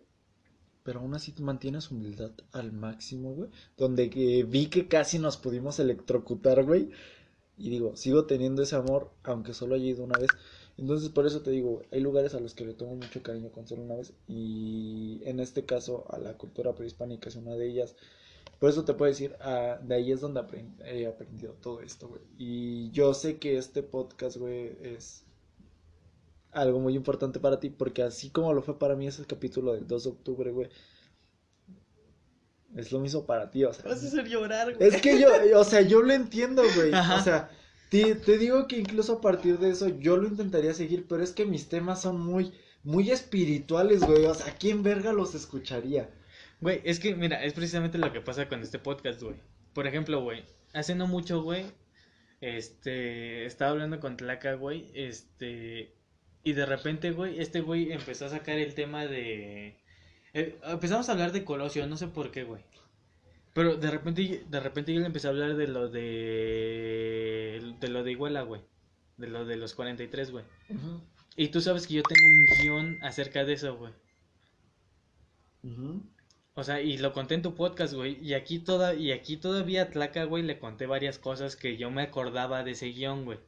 B: Pero aún así mantiene su humildad al máximo, güey. Donde que vi que casi nos pudimos electrocutar, güey. Y digo, sigo teniendo ese amor, aunque solo haya ido una vez. Entonces, por eso te digo, hay lugares a los que le tomo mucho cariño con solo una vez. Y en este caso, a la cultura prehispánica es una de ellas. Por eso te puedo decir, ah, de ahí es donde aprend- he aprendido todo esto, güey. Y yo sé que este podcast, güey, es algo muy importante para ti, porque así como lo fue para mí ese capítulo del 2 de octubre, güey, es lo mismo para ti, o sea.
A: Vas a hacer llorar, güey.
B: Es que yo, o sea, yo lo entiendo, güey.
A: Ajá.
B: O sea, te, te digo que incluso a partir de eso yo lo intentaría seguir, pero es que mis temas son muy, muy espirituales, güey. O sea, ¿quién verga los escucharía?
A: Güey, es que, mira, es precisamente lo que pasa con este podcast, güey. Por ejemplo, güey, hace no mucho, güey, este, estaba hablando con Tlaca, güey, este, y de repente, güey, este güey empezó a sacar el tema de... eh, empezamos a hablar de Colosio, no sé por qué, güey. Pero de repente, de repente yo le empecé a hablar de lo de... De lo de Iguala, güey. De lo de los 43, güey.
B: Ujú,
A: Y tú sabes que yo tengo un guion acerca de eso, güey. O sea, y lo conté en tu podcast, güey. Y aquí toda, y aquí todavía Tlaca, güey, le conté varias cosas que yo me acordaba de ese guion, güey.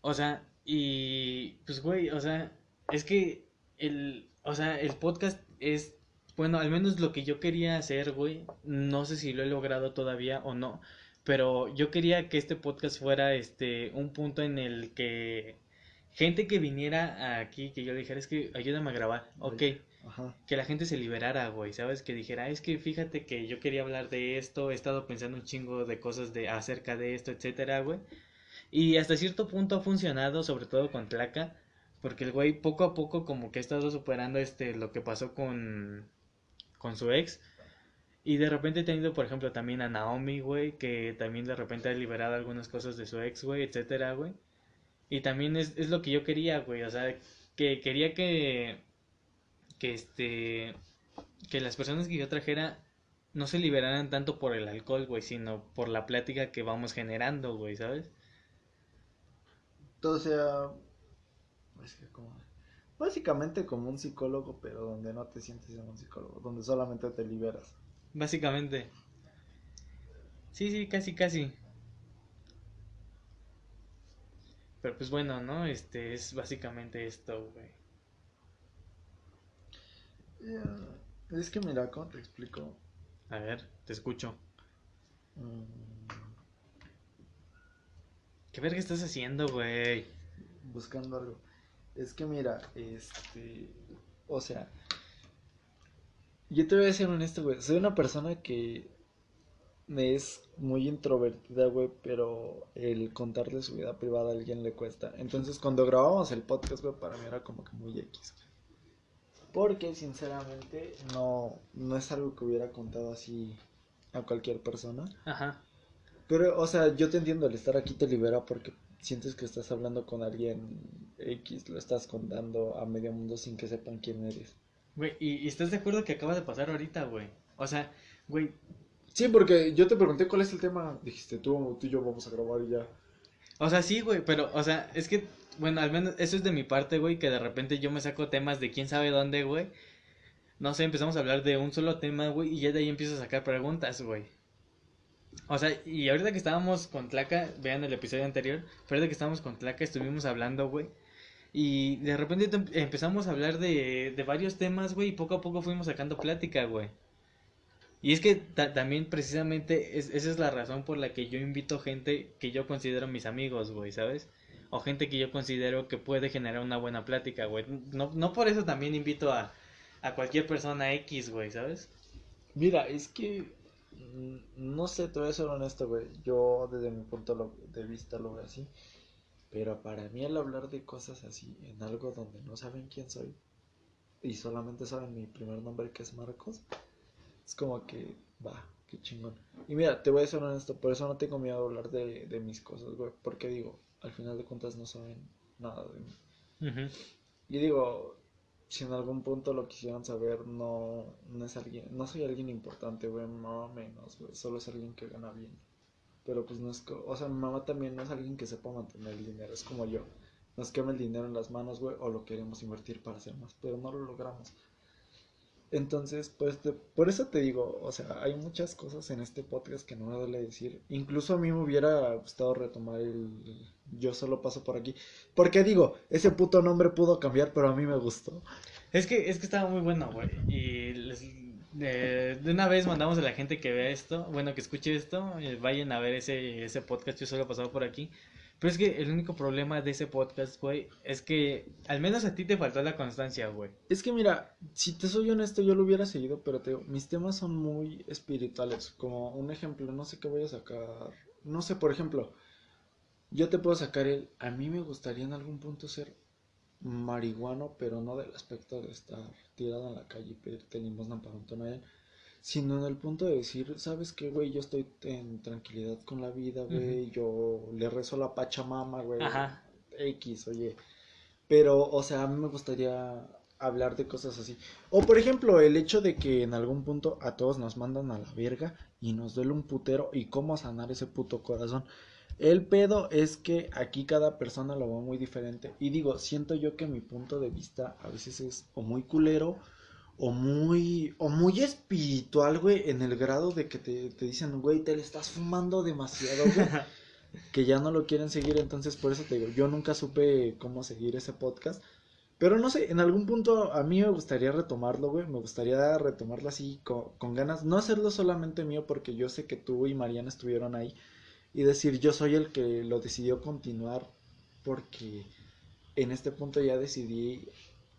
A: O sea, y pues, güey, o sea, es que el, o sea, el podcast es, bueno, al menos lo que yo quería hacer, güey. No sé si lo he logrado todavía o no. Pero yo quería que este podcast fuera, este, un punto en el que gente que viniera aquí, que yo le dijera, es que ayúdame a grabar, ok
B: Ajá.
A: que la gente se liberara, güey, ¿sabes? Que dijera, es que fíjate que yo quería hablar de esto, he estado pensando un chingo de cosas de acerca de esto, etcétera, güey. Y hasta cierto punto ha funcionado, sobre todo con Tlaca, porque el güey poco a poco como que ha estado superando este lo que pasó con con su ex. Y de repente he tenido, por ejemplo, también a Naomi, güey, que también de repente ha liberado algunas cosas de su ex, güey, etcétera, güey. Y también es, es lo que yo quería, güey, o sea, que quería que que este que las personas que yo trajera no se liberaran tanto por el alcohol, güey, sino por la plática que vamos generando, güey, ¿sabes?
B: O sea, es que como, básicamente como un psicólogo, pero donde no te sientes en un psicólogo, donde solamente te liberas.
A: Básicamente. Sí, sí, casi, casi. Pero pues bueno, ¿no? Este es básicamente esto, güey.
B: Ya, Es que mira, ¿cómo te explico?
A: A ver, te escucho.
B: Mm,
A: ¿Qué verga estás haciendo, güey?
B: buscando algo. Es que mira, este, o sea, yo te voy a ser honesto, güey. Soy una persona que me es muy introvertida, güey, pero el contarle su vida privada a alguien le cuesta. Entonces, cuando grabamos el podcast, güey, para mí era como que muy X, güey. Porque, sinceramente, no, no es algo que hubiera contado así a cualquier persona.
A: Ajá.
B: Pero, o sea, yo te entiendo, el estar aquí te libera porque sientes que estás hablando con alguien X, lo estás contando a medio mundo sin que sepan quién eres.
A: Güey, ¿y, y estás de acuerdo que acaba de pasar ahorita, güey? O sea, güey,
B: Sí, porque yo te pregunté cuál es el tema, dijiste tú, tú y yo vamos a grabar y ya.
A: O sea, sí, güey, pero, o sea, es que, bueno, al menos eso es de mi parte, güey, que de repente yo me saco temas de quién sabe dónde, güey. No sé, empezamos a hablar de un solo tema, güey, y ya de ahí empiezo a sacar preguntas, güey. O sea, y ahorita que estábamos con Tlaca, vean el episodio anterior, pero ahorita que estábamos con Tlaca estuvimos hablando, güey. Y de repente tem- empezamos a hablar de, de varios temas, güey, y poco a poco fuimos sacando plática, güey. Y es que ta- también precisamente es- esa es la razón por la que yo invito gente que yo considero mis amigos, güey, ¿sabes? O gente que yo considero que puede generar una buena plática, güey. No, no por eso también invito a, a cualquier persona X, güey, ¿sabes?
B: Mira, es que no sé, te voy a ser honesto, güey. Yo desde mi punto de vista lo veo así. Pero para mí el hablar de cosas así en algo donde no saben quién soy y solamente saben mi primer nombre que es Marcos, es como que va, qué chingón. Y mira, te voy a ser honesto, por eso no tengo miedo a hablar de, de mis cosas, güey. Porque digo, al final de cuentas no saben nada de mí. Y digo, si en algún punto lo quisieran saber, no, no es alguien, no soy alguien importante, güey, mi mamá menos, güey, solo es alguien que gana bien. Pero pues no es, o sea, mi mamá también no es alguien que sepa mantener el dinero, es como yo. Nos quema el dinero en las manos, güey, o lo queremos invertir para hacer más, pero no lo logramos. Entonces, pues, te- por eso te digo, o sea, hay muchas cosas en este podcast que no me duele decir. Incluso a mí me hubiera gustado retomar el Yo solo paso por aquí. Porque digo, ese puto nombre pudo cambiar, pero a mí me gustó.
A: Es que, es que estaba muy bueno, güey. Y les- eh, de una vez mandamos a la gente que vea esto, bueno, que escuche esto, eh, vayan a ver ese, ese podcast, yo solo he pasado por aquí. Pero es que el único problema de ese podcast, güey, es que al menos a ti te faltó la constancia, güey.
B: Es que mira, si te soy honesto, yo lo hubiera seguido, pero te digo, mis temas son muy espirituales. Como un ejemplo, no sé qué voy a sacar. No sé, por ejemplo, yo te puedo sacar el. A mí me gustaría en algún punto ser marihuano, pero no del aspecto de estar tirado en la calle y pedirte limosna para un tonel, sino en el punto de decir, ¿sabes qué, güey? Yo estoy en tranquilidad con la vida, güey, yo le rezo a la Pachamama, güey,
A: Ajá.
B: X, oye, pero, o sea, a mí me gustaría hablar de cosas así. O, por ejemplo, el hecho de que en algún punto a todos nos mandan a la verga y nos duele un putero y cómo sanar ese puto corazón. El pedo es que aquí cada persona lo ve muy diferente. Y digo, siento yo que mi punto de vista a veces es o muy culero o muy, o muy espiritual, güey, en el grado de que te, te dicen, güey, te le estás fumando demasiado, güey. que ya no lo quieren seguir, entonces por eso te digo, yo nunca supe cómo seguir ese podcast. Pero no sé, en algún punto a mí me gustaría retomarlo, güey. Me gustaría retomarlo así con, con ganas. No hacerlo solamente mío porque yo sé que tú y Mariana estuvieron ahí y decir yo soy el que lo decidió continuar porque en este punto ya decidí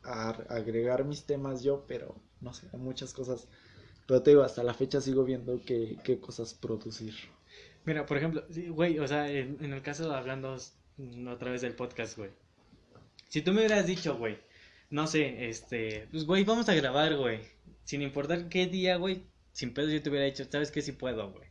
B: agregar mis temas yo, pero no sé, muchas cosas. Pero te digo, hasta la fecha sigo viendo qué, qué cosas producir.
A: Mira, por ejemplo, sí, güey, o sea, en, en el caso hablando mm, otra vez del podcast, güey. Si tú me hubieras dicho, güey, no sé, este, pues, güey, vamos a grabar, güey. Sin importar qué día, güey, sin pedo yo te hubiera dicho, ¿sabes qué? Si puedo, güey.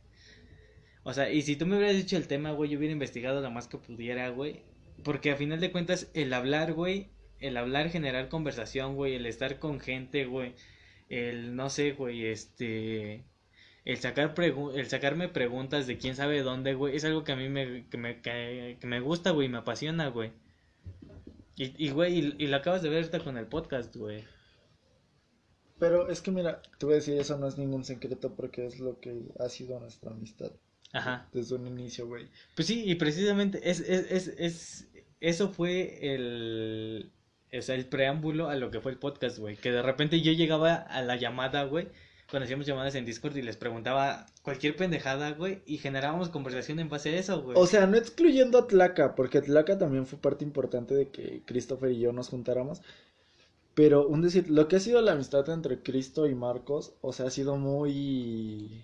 A: O sea, y si tú me hubieras dicho el tema, güey, yo hubiera investigado lo más que pudiera, güey. Porque a final de cuentas, el hablar, güey, el hablar, generar conversación, güey, el estar con gente, güey, el, no sé, güey, este, el sacar pregu- el sacarme preguntas de quién sabe dónde, güey, es algo que a mí me, que me, que, que me gusta, güey, me apasiona, güey. Y, y, güey, y, y lo acabas de ver ahorita con el podcast, güey.
B: Pero es que mira, te voy a decir, eso no es ningún secreto porque es lo que ha sido nuestra amistad
A: Ajá.
B: desde un inicio, güey.
A: Pues sí, y precisamente es, es, es, es, eso fue el, o sea, el preámbulo a lo que fue el podcast, güey. Que de repente yo llegaba a la llamada, güey, cuando hacíamos llamadas en Discord y les preguntaba cualquier pendejada, güey, y generábamos conversación en base a eso, güey.
B: O sea, no excluyendo a Tlaca, porque Tlaca también fue parte importante de que Christopher y yo nos juntáramos. Pero, un decir, lo que ha sido la amistad entre Cristo y Marcos, o sea, ha sido muy.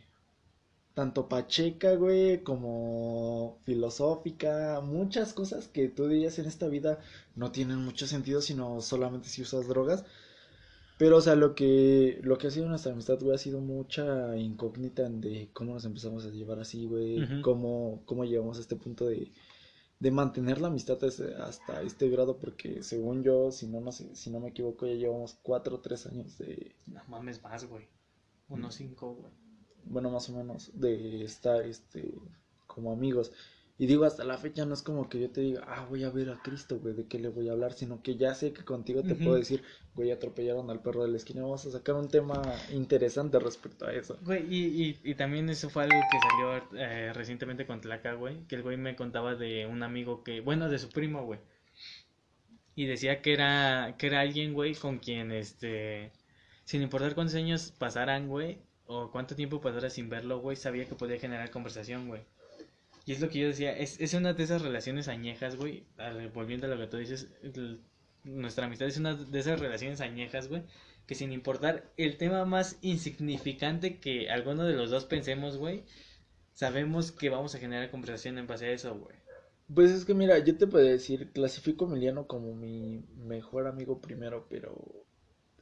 B: Tanto pacheca, güey, como filosófica, muchas cosas que tú dirías en esta vida no tienen mucho sentido, sino solamente si usas drogas. Pero, o sea, lo que, lo que ha sido nuestra amistad, güey, ha sido mucha incógnita en de cómo nos empezamos a llevar así, güey,
A: Ujú.
B: cómo, cómo llegamos a este punto de, de mantener la amistad hasta, este grado, porque según yo, si no, no sé, si no me equivoco, ya llevamos cuatro o tres años de,
A: No mames más, güey. Unos cinco, güey.
B: Bueno, más o menos, de estar, este, como amigos. Y digo, hasta la fecha no es como que yo te diga, ah, voy a ver a Cristo, güey, de qué le voy a hablar, sino que ya sé que contigo te puedo decir, güey, atropellaron al perro de la esquina, vamos a sacar un tema interesante respecto a eso.
A: Güey, y, y, y también eso fue algo que salió eh, recientemente con Tlaca, güey. Que el güey me contaba de un amigo que, bueno, de su primo, güey. Y decía que era, que era alguien, güey, con quien, este, sin importar cuántos años pasaran, güey, o cuánto tiempo pasara sin verlo, güey, sabía que podía generar conversación, güey. Y es lo que yo decía, es, es una de esas relaciones añejas, güey, volviendo a lo que tú dices, nuestra amistad es una de esas relaciones añejas, güey, que sin importar el tema más insignificante que alguno de los dos pensemos, güey, sabemos que vamos a generar conversación en base a eso, güey.
B: Pues es que mira, yo te puedo decir, clasifico a Emiliano como mi mejor amigo primero, pero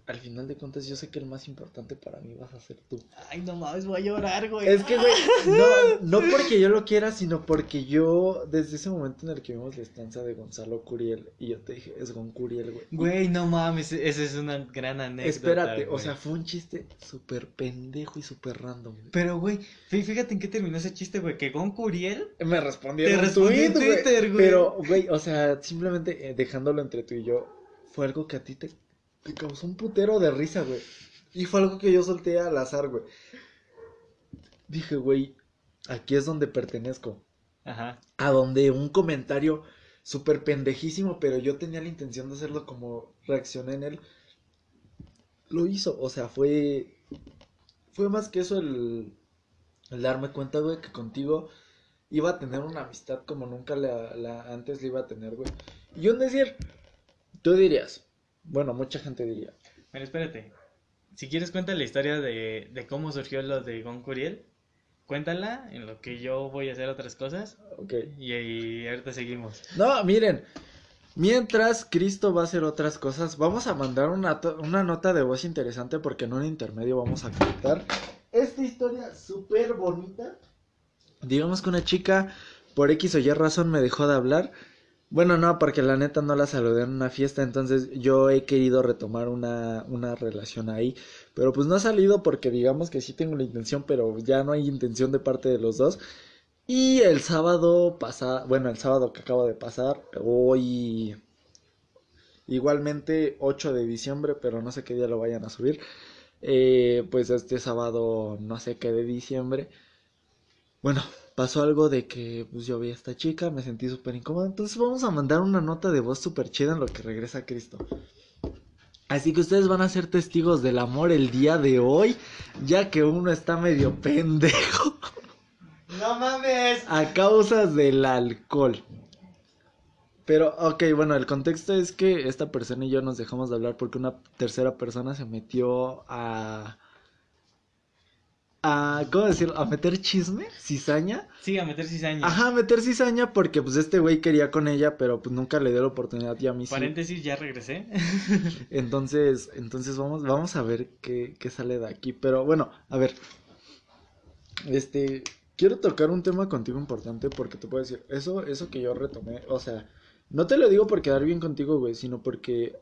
B: al final de cuentas yo sé que el más importante para mí vas a ser tú.
A: Ay, no mames, voy a llorar, güey.
B: Es que, güey, no, no porque yo lo quiera, sino porque yo, desde ese momento en el que vimos la estancia de Gonzalo Curiel, y yo te dije, es Gon Curiel, güey.
A: Güey, no mames, esa es una gran anécdota.
B: Espérate, o
A: güey.
B: sea, fue un chiste súper pendejo y súper random. güey.
A: Pero, güey, fí- fíjate en qué terminó ese chiste, güey, que Gon Curiel...
B: Me respondieron
A: Te
B: en
A: respondió en. Twitter, güey.
B: Pero, güey, o sea, simplemente eh, dejándolo entre tú y yo, fue algo que a ti te, te causó un putero de risa, güey. Y fue algo que yo solté al azar, güey. Dije, güey, aquí es donde pertenezco.
A: Ajá.
B: A donde un comentario súper pendejísimo, pero yo tenía la intención de hacerlo como reaccioné en él. Lo hizo, o sea, fue. Fue más que eso el. El darme cuenta, güey, que contigo iba a tener una amistad como nunca la, la antes le iba a tener, güey. Y un decir, tú dirías, bueno, mucha gente diría.
A: Pero espérate, si quieres cuenta la historia de, de cómo surgió lo de Gon Curiel, cuéntala en lo que yo voy a hacer otras cosas
B: Ok.
A: y, y ahorita seguimos.
B: No, miren, mientras Cristo va a hacer otras cosas, vamos a mandar una, una nota de voz interesante porque en un intermedio vamos a contar esta historia súper bonita. Digamos que una chica por X o Y razón me dejó de hablar. Bueno, no, porque la neta no la saludé en una fiesta, entonces yo he querido retomar una, una relación ahí. Pero pues no ha salido porque digamos que sí tengo la intención, pero ya no hay intención de parte de los dos. Y el sábado pasado, bueno, el sábado que acaba de pasar, hoy igualmente 8 de diciembre, pero no sé qué día lo vayan a subir. eh, pues este sábado, no sé qué de diciembre. Bueno, pasó algo de que pues yo vi a esta chica, me sentí súper incómodo, entonces vamos a mandar una nota de voz súper chida en lo que regresa Cristo. Así que ustedes van a ser testigos del amor el día de hoy, ya que uno está medio pendejo
A: ¡No mames!
B: a causa del alcohol. Pero, ok, bueno, el contexto es que esta persona y yo nos dejamos de hablar porque una tercera persona se metió a... ¿Cómo decirlo? A meter chisme, cizaña.
A: Sí, a meter cizaña.
B: Ajá, a meter cizaña porque pues este güey quería con ella, pero pues nunca le dio la oportunidad y a mí sí.
A: Paréntesis, ya regresé.
B: Entonces, entonces vamos, vamos a ver qué, qué sale de aquí. Pero bueno, a ver. Este, quiero tocar un tema contigo importante porque te puedo decir, eso, eso que yo retomé, o sea, no te lo digo por quedar bien contigo, güey, sino porque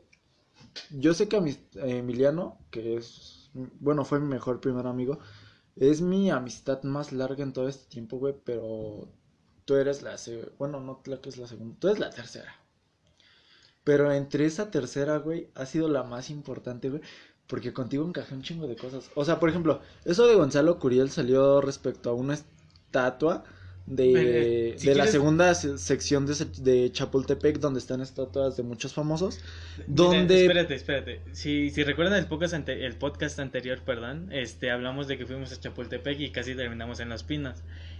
B: yo sé que a eh, Emiliano, que es, bueno, fue mi mejor primer amigo, es mi amistad más larga en todo este tiempo, güey, pero tú eres la, bueno, no la que es la segunda, tú eres la tercera. Pero entre esa tercera, güey, ha sido la más importante, güey. Porque contigo encajé un chingo de cosas. O sea, por ejemplo, eso de Gonzalo Curiel salió respecto a una estatua de,
A: Eh, si
B: de la
A: quieres-
B: segunda se- sección de, de Chapultepec, donde están estatuas de muchos famosos.
A: Mira,
B: Donde...
A: espérate, espérate. Si, si recuerdan el podcast, ante- el podcast anterior, perdón, este, hablamos de que fuimos a Chapultepec y casi terminamos en Los Pinos.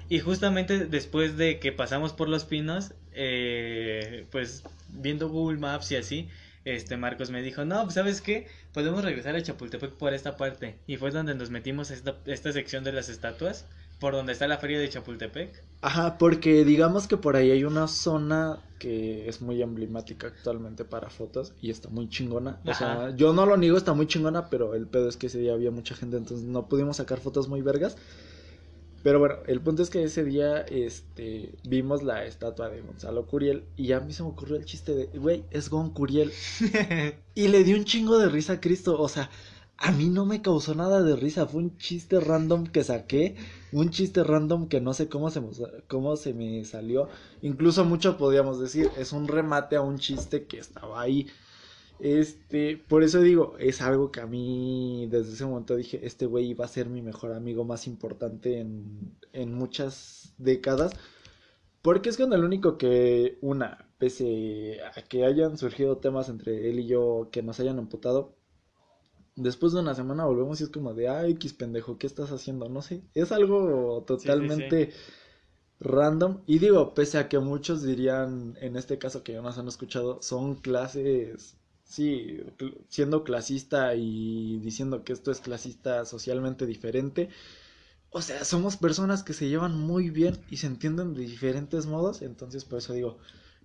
A: Y justamente después de que pasamos por Los Pinos, eh, pues viendo Google Maps y así, este Marcos me dijo, no, pues sabes qué, podemos regresar a Chapultepec por esta parte. Y fue donde nos metimos a esta, esta sección de las estatuas, por donde está la feria de Chapultepec.
B: Ajá, porque digamos que por ahí hay una zona que es muy emblemática actualmente para fotos y está muy chingona. O sea, yo no lo niego, está muy chingona, pero el pedo es que ese día había mucha gente, entonces no pudimos sacar fotos muy vergas. Pero bueno, el punto es que ese día este, vimos la estatua de Gonzalo Curiel y a mí se me ocurrió el chiste de, güey, es Gon Curiel. Y le di un chingo de risa a Cristo. O sea, a mí no me causó nada de risa. Fue un chiste random que saqué. Un chiste random que no sé cómo se, cómo se me salió. Incluso mucho podríamos decir. Es un remate a un chiste que estaba ahí. Este, por eso digo, es algo que a mí desde ese momento dije, este güey iba a ser mi mejor amigo más importante en, en muchas décadas. Porque es con el único que, una, pese a que hayan surgido temas entre él y yo que nos hayan emputado, después de una semana volvemos y es como de, ay, X pendejo, ¿qué estás haciendo? No sé, es algo totalmente random. Y digo, pese a que muchos dirían, en este caso que ya nos han escuchado, son clases, sí, cl- siendo clasista y diciendo que esto es clasista socialmente diferente. O sea, somos personas que se llevan muy bien y se entienden de diferentes modos. Entonces, por eso digo,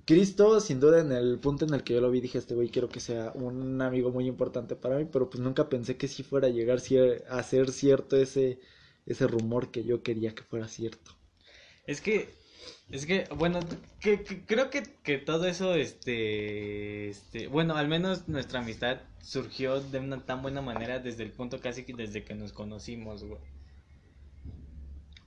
B: Cristo, sin duda, en el punto en el que yo lo vi, dije, este güey quiero que sea un amigo muy importante para mí. Pero pues nunca pensé que sí fuera a llegar a ser cierto ese, ese rumor que yo quería que fuera cierto.
A: Es que, es que, bueno, que, que- creo que, que todo eso, este, este, bueno, al menos nuestra amistad surgió de una tan buena manera desde el punto casi que desde que nos conocimos, güey.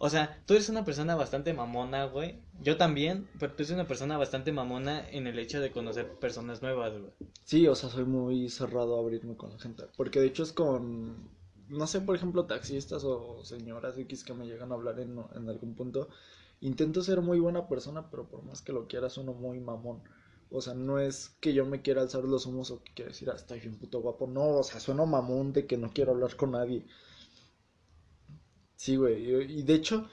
A: O sea, tú eres una persona bastante mamona, güey. Yo también, pero tú eres una persona bastante mamona en el hecho de conocer personas nuevas, güey.
B: Sí, o sea, soy muy cerrado a abrirme con la gente. Porque de hecho es con, no sé, por ejemplo, taxistas o señoras X que me llegan a hablar en, en algún punto. Intento ser muy buena persona, pero por más que lo quieras, uno muy mamón. O sea, no es que yo me quiera alzar los humos o que quiera decir, ah, estoy bien puto guapo. No, o sea, sueno mamón de que no quiero hablar con nadie. Sí, güey. Y de hecho,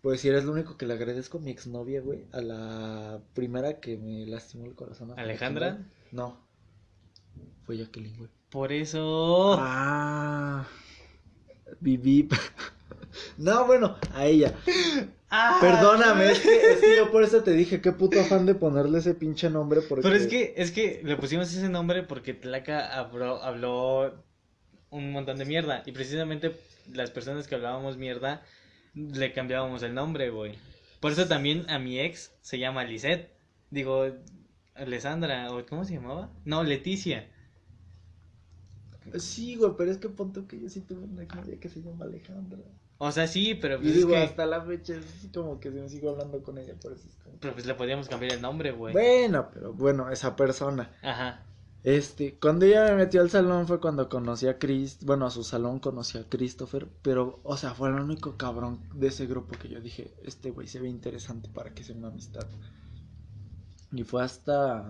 B: Pues si eres lo único que le agradezco a mi exnovia, güey. A la primera que me lastimó el corazón.
A: ¿Alejandra?
B: No. Fue Jacqueline, güey.
A: Por eso.
B: Ah. Viví. no, bueno, a ella.
A: Ah.
B: Perdóname, es que, es que yo por eso te dije, qué puto afán de ponerle ese pinche nombre. Porque...
A: Pero es que, es que le pusimos ese nombre porque Tlaca habló, habló un montón de mierda. Y precisamente las personas que hablábamos mierda le cambiábamos el nombre, güey. Por eso también a mi ex se llama Lisette. Digo, Alessandra, o ¿cómo se llamaba? No, Leticia.
B: Sí, güey, pero es que punto que yo sí tuve una novia que se llama Alejandra.
A: O sea, sí, pero
B: Y
A: pues
B: digo,
A: es que...
B: hasta la fecha es como que se me sigo hablando con ella, por eso
A: Pero pues le podíamos cambiar el nombre, güey.
B: Bueno, pero bueno, esa persona.
A: Ajá.
B: Este, cuando ella me metió al salón fue cuando conocí a Chris, bueno, a su salón conocí a Christopher, pero, o sea, fue el único cabrón de ese grupo que yo dije, este güey se ve interesante para que sea una amistad. Y fue hasta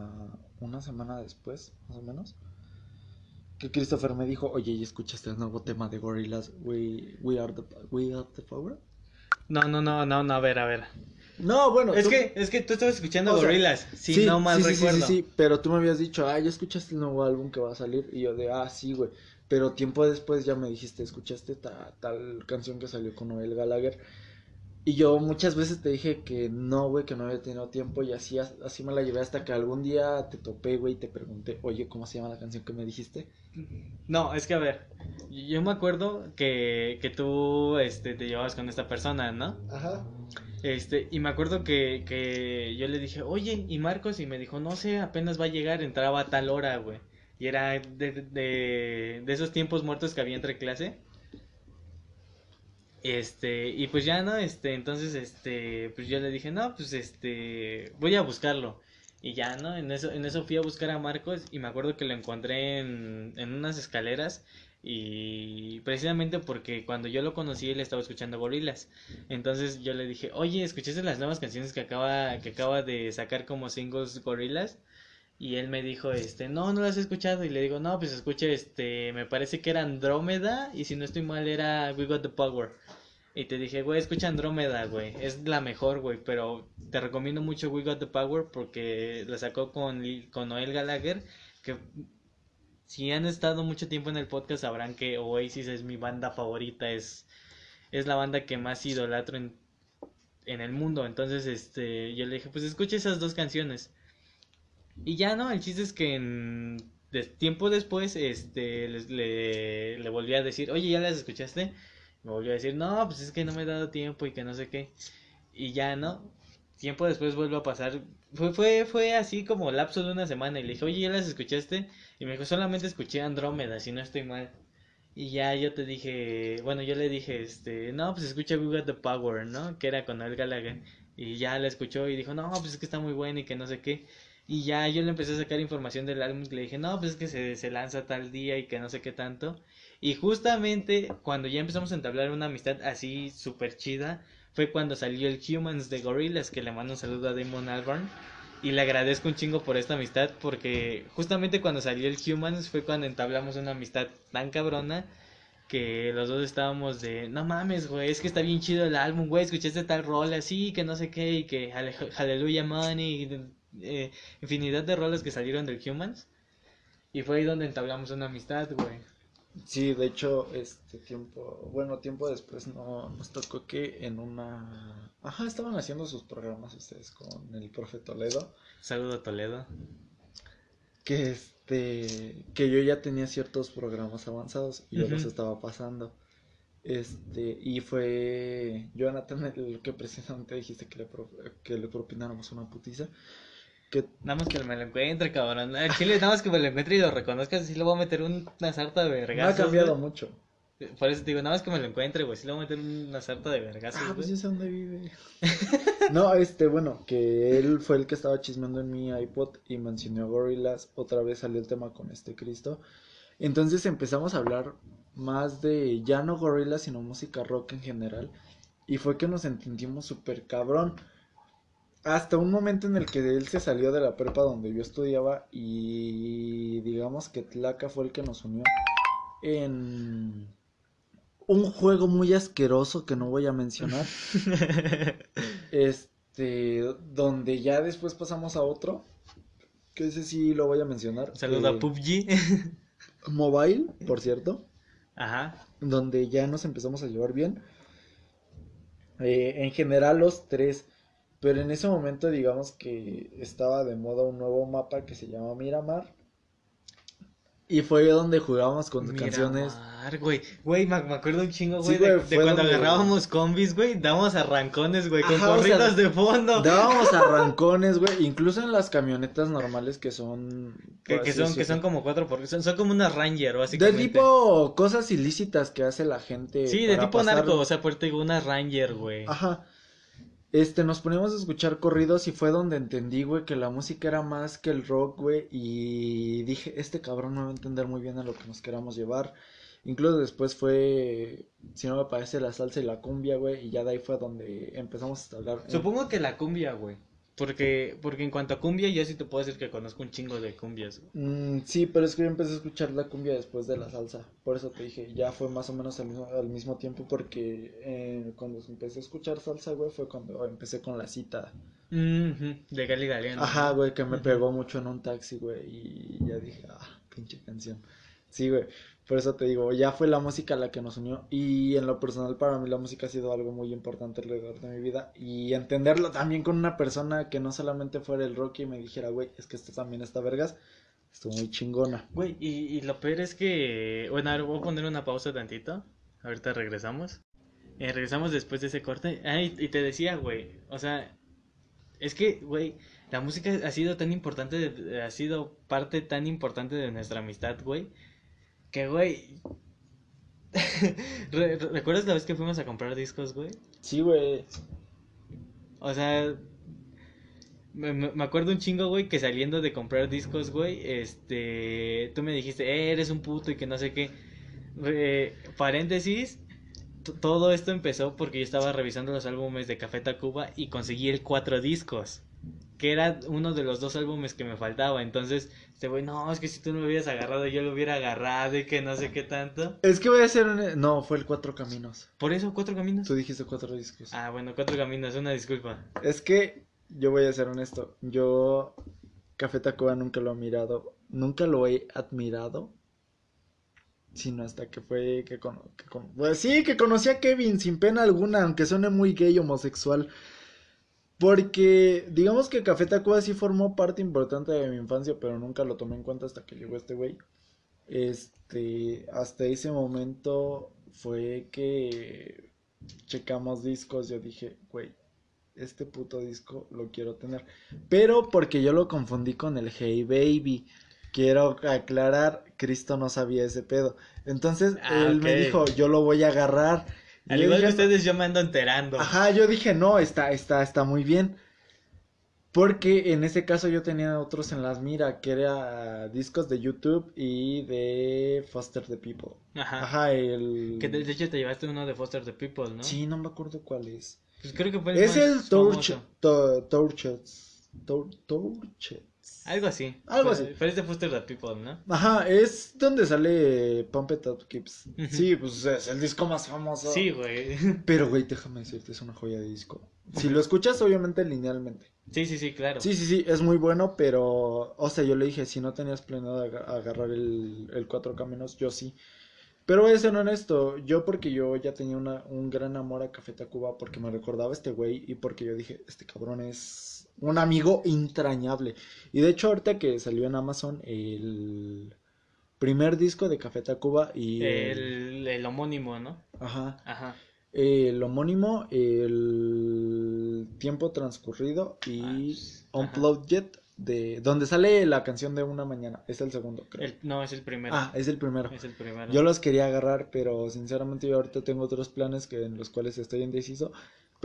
B: una semana después, más o menos, que Christopher me dijo, oye, ¿y escuchaste el nuevo tema de Gorillaz, We, we, are, the, we Are the Power?
A: No, no, no, no, no, a ver, a ver.
B: No, bueno,
A: Es
B: tú-
A: que, es que tú estabas escuchando
B: O sea,
A: Gorillaz, si no mal
B: sí, sí, sí,
A: recuerdo.
B: Sí, sí, pero tú me habías dicho, ah, ya escuchaste el nuevo álbum que va a salir. Y yo de, ah, sí, güey. Pero tiempo después ya me dijiste, escuchaste ta- tal canción que salió con Noel Gallagher. Y yo muchas veces te dije que no, güey, que no había tenido tiempo. Y así, así me la llevé hasta que algún día te topé, güey, y te pregunté, oye, ¿cómo se llama la canción que me dijiste?
A: No, es que a ver, yo me acuerdo que, que tú este, te llevabas con esta persona, ¿no?
B: Ajá.
A: Este, y me acuerdo que, que yo le dije, oye, ¿y Marcos? Y me dijo, no sé, apenas va a llegar, entraba a tal hora, güey. Y era de, de, de esos tiempos muertos que había entre clase. Este, y pues ya, ¿no? Este, entonces, este, pues yo le dije, no, pues este, voy a buscarlo. Y ya, ¿no? En eso, en eso fui a buscar a Marcos y me acuerdo que lo encontré en, en unas escaleras y precisamente porque cuando yo lo conocí él estaba escuchando gorilas. Entonces yo le dije, oye, ¿escuchaste las nuevas canciones que acaba, que acaba de sacar como singles gorilas? Y él me dijo, este, no, no las he escuchado. Y le digo, no, pues escucha, este, me parece que era Andrómeda. Y si no estoy mal, era We Got the Power. Y te dije, güey, escucha Andrómeda, güey. Es la mejor, güey. Pero te recomiendo mucho We Got the Power porque la sacó con, con Noel Gallagher. Que si han estado mucho tiempo en el podcast sabrán que Oasis es mi banda favorita. Es, es la banda que más idolatro en, en el mundo. Entonces, este, yo le dije, pues escucha esas dos canciones. Y ya no, el chiste es que en tiempo después, este, les- le, volví a decir, oye, ¿ya las escuchaste? Me volvió a decir, no, pues es que no me he dado tiempo y que no sé qué. Y ya no, tiempo después vuelvo a pasar, fue, fue, fue así como lapso de una semana y le dije, oye, ¿ya las escuchaste? Y me dijo, solamente escuché Andrómeda, si no estoy mal. Y ya yo te dije, bueno, yo le dije, este, no, pues escucha We Got the Power, ¿no? Que era con Noel Gallagher. Y ya la escuchó y dijo, no, pues es que está muy buena y que no sé qué. Y ya yo le empecé a sacar información del álbum y le dije, no, pues es que se, se lanza tal día y que no sé qué tanto. Y justamente cuando ya empezamos a entablar una amistad así súper chida, fue cuando salió el Humans de Gorillaz, que le mando un saludo a Damon Albarn. Y le agradezco un chingo por esta amistad, porque justamente cuando salió el Humans fue cuando entablamos una amistad tan cabrona que los dos estábamos de, no mames, güey, es que está bien chido el álbum, güey, escuchaste tal rol así, que no sé qué, y que Hallelujah Money, eh, infinidad de roles que salieron del Humans. Y fue ahí donde entablamos una amistad, güey.
B: Sí, de hecho, este tiempo, bueno, tiempo después no nos tocó que en una, ajá, estaban haciendo sus programas ustedes con el profe Toledo,
A: Saludo Toledo.
B: que este, que yo ya tenía ciertos programas avanzados y yo los estaba pasando, este, y fue Jonathan el que precisamente dijiste que le, pro- que le propináramos una putiza,
A: Nada más que me lo encuentre, cabrón. Al Chile, nada más que me lo encuentre y lo reconozcas, sí le voy a meter un- una sarta de
B: no ha cambiado
A: güey.
B: mucho.
A: Por eso te digo, nada más que me lo encuentre, güey. Sí le voy a meter una sarta de vergazos,
B: Ah, pues yo sé dónde vive. no, este, bueno, que él fue el que estaba chismeando en mi iPod y mencionó a Gorillaz. Otra vez salió el tema con este Cristo. Entonces empezamos a hablar más de ya no Gorillaz, sino música rock en general. Y fue que nos entendimos súper cabrón. Hasta un momento en el que él se salió de la prepa donde yo estudiaba y digamos que Tlaca fue el que nos unió en un juego muy asqueroso que no voy a mencionar. este, donde ya después pasamos a otro. Que ese sí lo voy a mencionar.
A: Saludos
B: eh,
A: a PUBG.
B: Mobile, por cierto.
A: Ajá.
B: Donde ya nos empezamos a llevar bien. Eh, en general los tres. Pero en ese momento digamos que estaba de moda un nuevo mapa que se llama Miramar. Y fue donde jugábamos con canciones.
A: Miramar, güey. Güey, me, me acuerdo un chingo,
B: Sí,
A: güey, de, de cuando
B: donde-
A: agarrábamos combis, güey, dábamos arrancones, güey, con
B: Ajá, o sea,
A: corridos de fondo.
B: Dábamos arrancones, güey. Incluso en las camionetas normales que son.
A: Que, son, que son como cuatro por son, son como unas Ranger,
B: De
A: básicamente.
B: tipo cosas ilícitas que hace la gente.
A: Sí, de tipo
B: pasar-
A: narco, o sea, por digo, una Ranger, güey.
B: Ajá. Este, nos poníamos a escuchar corridos y fue donde entendí, güey, que la música era más que el rock, güey. Y dije, este cabrón no va a entender muy bien a lo que nos queramos llevar. Incluso después fue, si no me parece, la salsa y la cumbia, güey. Y ya de ahí fue donde empezamos a hablar.
A: Supongo que la cumbia, güey. Porque, porque en cuanto a cumbia, yo sí te puedo decir que conozco un chingo de cumbias.
B: Mm, sí, pero es que yo empecé a escuchar la cumbia después de la salsa. Por eso te dije, ya fue más o menos al mismo, al mismo tiempo. Porque eh, cuando empecé a escuchar salsa, güey, fue cuando empecé con la cita.
A: Ujú, De Gali Galeano.
B: Ajá, güey, que me pegó mucho en un taxi, güey, y ya dije, ah, pinche canción. Sí, güey, por eso te digo, ya fue la música la que nos unió y en lo personal para mí la música ha sido algo muy importante alrededor de mi vida y entenderlo también con una persona que no solamente fuera el rock y me dijera, güey, es que esto también está vergas, estuvo muy chingona.
A: Güey, y, y lo peor es que. Bueno, a ver, voy a poner una pausa tantito. Ahorita regresamos. Eh, regresamos después de ese corte. Ah, y, y te decía, güey. O sea, es que, güey, la música ha sido tan importante. ha sido parte tan importante de nuestra amistad, güey. Que, güey. Re- re- ¿Recuerdas la vez que fuimos a comprar discos, güey?
B: Sí, güey,
A: O sea, me, me- acuerdo un chingo, güey, que saliendo de comprar discos, güey, este, tú me dijiste, "Eh, eres un puto y que no sé qué. Eh, paréntesis, todo esto empezó porque yo estaba revisando los álbumes de Café Tacuba y conseguí el cuatro discos, que era uno de los dos álbumes que me faltaba. Entonces, este güey, no, es que si tú no me hubieras agarrado, yo lo hubiera agarrado y que no sé qué tanto.
B: es que voy a hacer un... No, fue el Cuatro Caminos,
A: Por eso, cuatro caminos.
B: tú dijiste cuatro discos.
A: Ah, bueno, cuatro caminos, una disculpa.
B: Es que yo voy a ser honesto. Yo Café Tacuba nunca lo he mirado, nunca lo he admirado. Sino hasta que fue que, con, que con- pues sí, que conocí a Kevin sin pena alguna, aunque suene muy gay homosexual. Porque digamos que Café Tacuba sí formó parte importante de mi infancia, pero nunca lo tomé en cuenta hasta que llegó este güey. Este, hasta ese momento fue que checamos discos, yo dije, güey, este puto disco lo quiero tener. Pero porque yo lo confundí con el Hey Baby. Quiero aclarar, Cristo no sabía ese pedo. Entonces
A: Ah,
B: él me dijo, yo lo voy a agarrar.
A: Al igual que ustedes, yo me ando enterando.
B: Ajá, yo dije, no, está, está, está muy bien. Porque en ese caso yo tenía otros en las mira, que era discos de YouTube y de Foster the People.
A: Ajá.
B: Ajá, el...
A: Que de, hecho te llevaste uno de Foster the People, ¿no?
B: Sí, no me acuerdo cuál es.
A: Pues creo que fue el
B: Es
A: más
B: el Torch... Torches. Tor- Torches.
A: Algo así.
B: Algo
A: Pero-
B: así.
A: De Foster the People, ¿no?
B: Ajá, es donde sale Pump It Up Kips. Sí, pues es el disco más famoso.
A: Sí, güey.
B: Pero, güey, déjame decirte, es una joya de disco. Si lo escuchas, obviamente, linealmente.
A: Sí, sí, sí, claro.
B: Sí, sí, sí, es muy bueno, pero, o sea, yo le dije, si no tenías planeado aga- agarrar el, el Cuatro Caminos, yo sí. Pero voy a ser honesto, yo porque yo ya tenía una, un gran amor a Café Tacuba, porque me recordaba este güey y porque yo dije, este cabrón es un amigo entrañable. Y de hecho, ahorita que salió en Amazon el primer disco de Café Tacuba y...
A: El, el homónimo, ¿no?
B: Ajá.
A: Ajá.
B: El homónimo, el tiempo transcurrido y
A: Ah, pues.
B: Unplugged de donde sale la canción de una mañana. Es el segundo, creo.
A: El- no, es el primero.
B: Ah, es el primero.
A: Es el primero.
B: Yo los quería agarrar, pero sinceramente yo ahorita tengo otros planes que en los cuales estoy indeciso.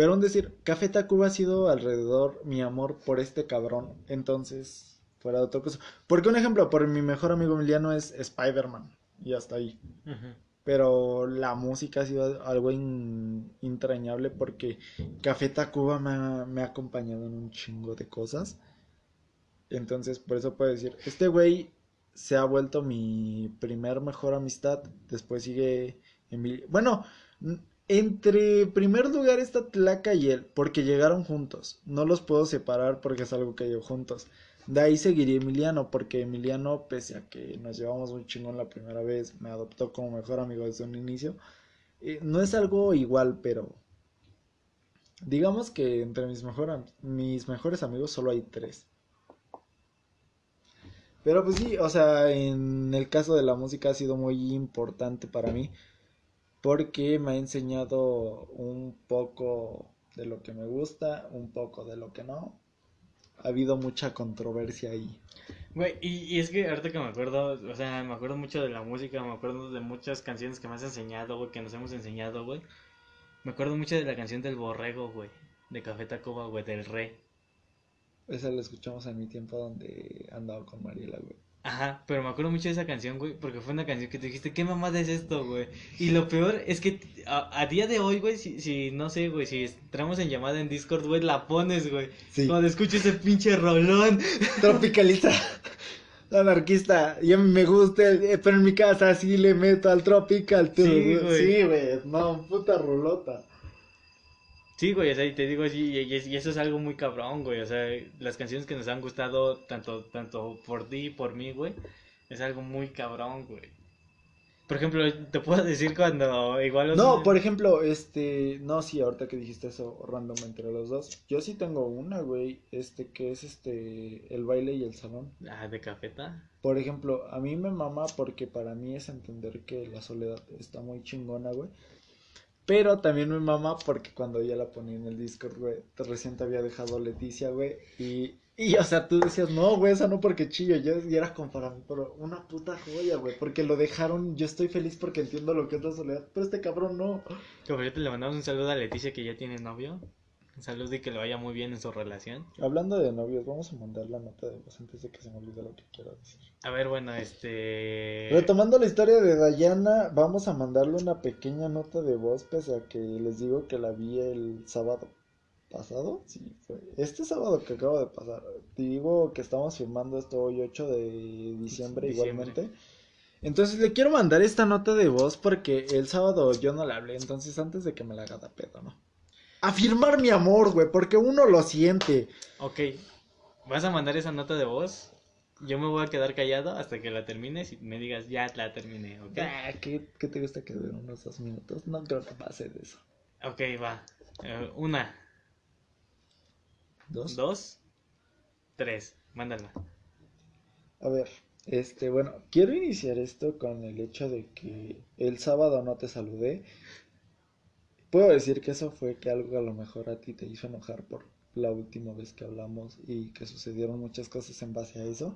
B: Pero un decir, Café Tacuba ha sido alrededor mi amor por este cabrón. Entonces, fuera de otra cosa. Porque un ejemplo, por mi mejor amigo Emiliano es Spider-Man. Y hasta ahí. Pero la música ha sido algo in- entrañable porque Café Tacuba me ha, me ha acompañado en un chingo de cosas. Entonces, por eso puedo decir, este güey se ha vuelto mi primer mejor amistad. Después sigue Emil- Bueno, entre primer lugar está Tlaca y él, porque llegaron juntos. No los puedo separar porque es algo que llegó juntos. De ahí seguiría Emiliano, porque Emiliano, pese a que nos llevamos muy chingón la primera vez, me adoptó como mejor amigo desde un inicio. Eh, no es algo igual, pero digamos que entre mis, mejor, mis mejores amigos solo hay tres. Pero pues sí, o sea, en el caso de la música ha sido muy importante para mí porque me ha enseñado un poco de lo que me gusta, un poco de lo que no. Ha habido mucha controversia ahí.
A: Güey, y, y es que ahorita que me acuerdo, o sea, me acuerdo mucho de la música, me acuerdo de muchas canciones que me has enseñado, güey, que nos hemos enseñado, güey. Me acuerdo mucho de la canción del borrego, güey, de Café Tacuba, güey, del re.
B: Esa la escuchamos en mi tiempo donde andaba con Mariela, güey.
A: Ajá, pero me acuerdo mucho de esa canción, güey, porque fue una canción que tú dijiste, ¿qué mamada es esto, güey? Y lo peor es que a, a día de hoy, güey, si, si, no sé, güey, si entramos en llamada en Discord, güey, la pones, güey.
B: Sí.
A: Cuando escucho ese pinche rolón.
B: Tropicalista. Anarquista. Y a mí me gusta, eh, pero en mi casa sí le meto al tropical. tú,
A: Sí, güey.
B: Sí, güey. No, puta rolota.
A: Sí, güey, o sea, y te digo, y, y- y eso es algo muy cabrón, güey, o sea, las canciones que nos han gustado tanto, tanto por ti y por mí, güey, es algo muy cabrón, güey. Por ejemplo, te puedo decir cuando igual... los-
B: No, por ejemplo, este, no, sí, ahorita que dijiste eso random entre los dos, yo sí tengo una, güey, este, que es este, el baile y el salón.
A: Ah, de cafeta.
B: Por ejemplo, a mí me mama porque para mí es entender que la soledad está muy chingona, güey. Pero también me mama porque cuando ya la ponía en el Discord, güey, recién te había dejado Leticia, güey, y, y, o sea, tú decías, no, güey, esa no porque chillo, yo, y era como para mí, pero una puta joya, güey, porque lo dejaron, yo estoy feliz porque entiendo lo que es la soledad, pero este cabrón no.
A: Que por cierto le mandamos un saludo a Leticia que ya tiene novio. Un saludo y que le vaya muy bien en su relación.
B: Hablando de novios, vamos a mandar la nota de voz antes de que se me olvide lo que quiero decir.
A: A ver, bueno, este...
B: Retomando la historia de Dayana, vamos a mandarle una pequeña nota de voz, pese a que les digo que la vi el sábado pasado. Sí, fue este sábado que acabo de pasar. Te digo que estamos firmando esto hoy 8 de diciembre,
A: Diciembre.
B: igualmente. Entonces le quiero mandar esta nota de voz porque el sábado yo no la hablé, entonces antes de que me la haga de pedo, ¿no? Afirmar mi amor, güey, porque uno lo siente.
A: Ok, vas a mandar esa nota de voz. Yo me voy a quedar callado hasta que la termines y me digas, ya la terminé, ¿ok?
B: Ah, ¿qué, qué te gusta que dure unos dos minutos? No creo que pase de eso.
A: Ok, va. Eh, una,
B: ¿Dos?
A: dos, tres. Mándala.
B: A ver, este, bueno, quiero iniciar esto con el hecho de que el sábado no te saludé. Puedo decir que eso fue que algo a lo mejor a ti te hizo enojar por la última vez que hablamos y que sucedieron muchas cosas en base a eso.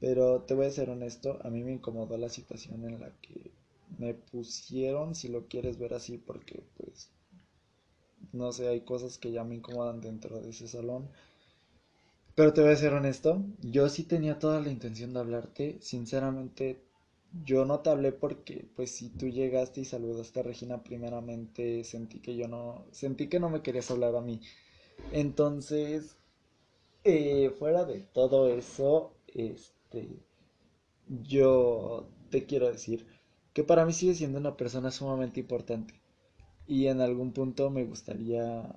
B: Pero te voy a ser honesto, a mí me incomodó la situación en la que me pusieron, si lo quieres ver así, porque pues, no sé, hay cosas que ya me incomodan dentro de ese salón. Pero te voy a ser honesto, yo sí tenía toda la intención de hablarte, sinceramente yo no te hablé porque pues si tú llegaste y saludaste a Regina primeramente sentí que yo no, sentí que no me querías hablar a mí. Entonces, eh, fuera de todo eso, este, yo te quiero decir que para mí sigue siendo una persona sumamente importante y en algún punto me gustaría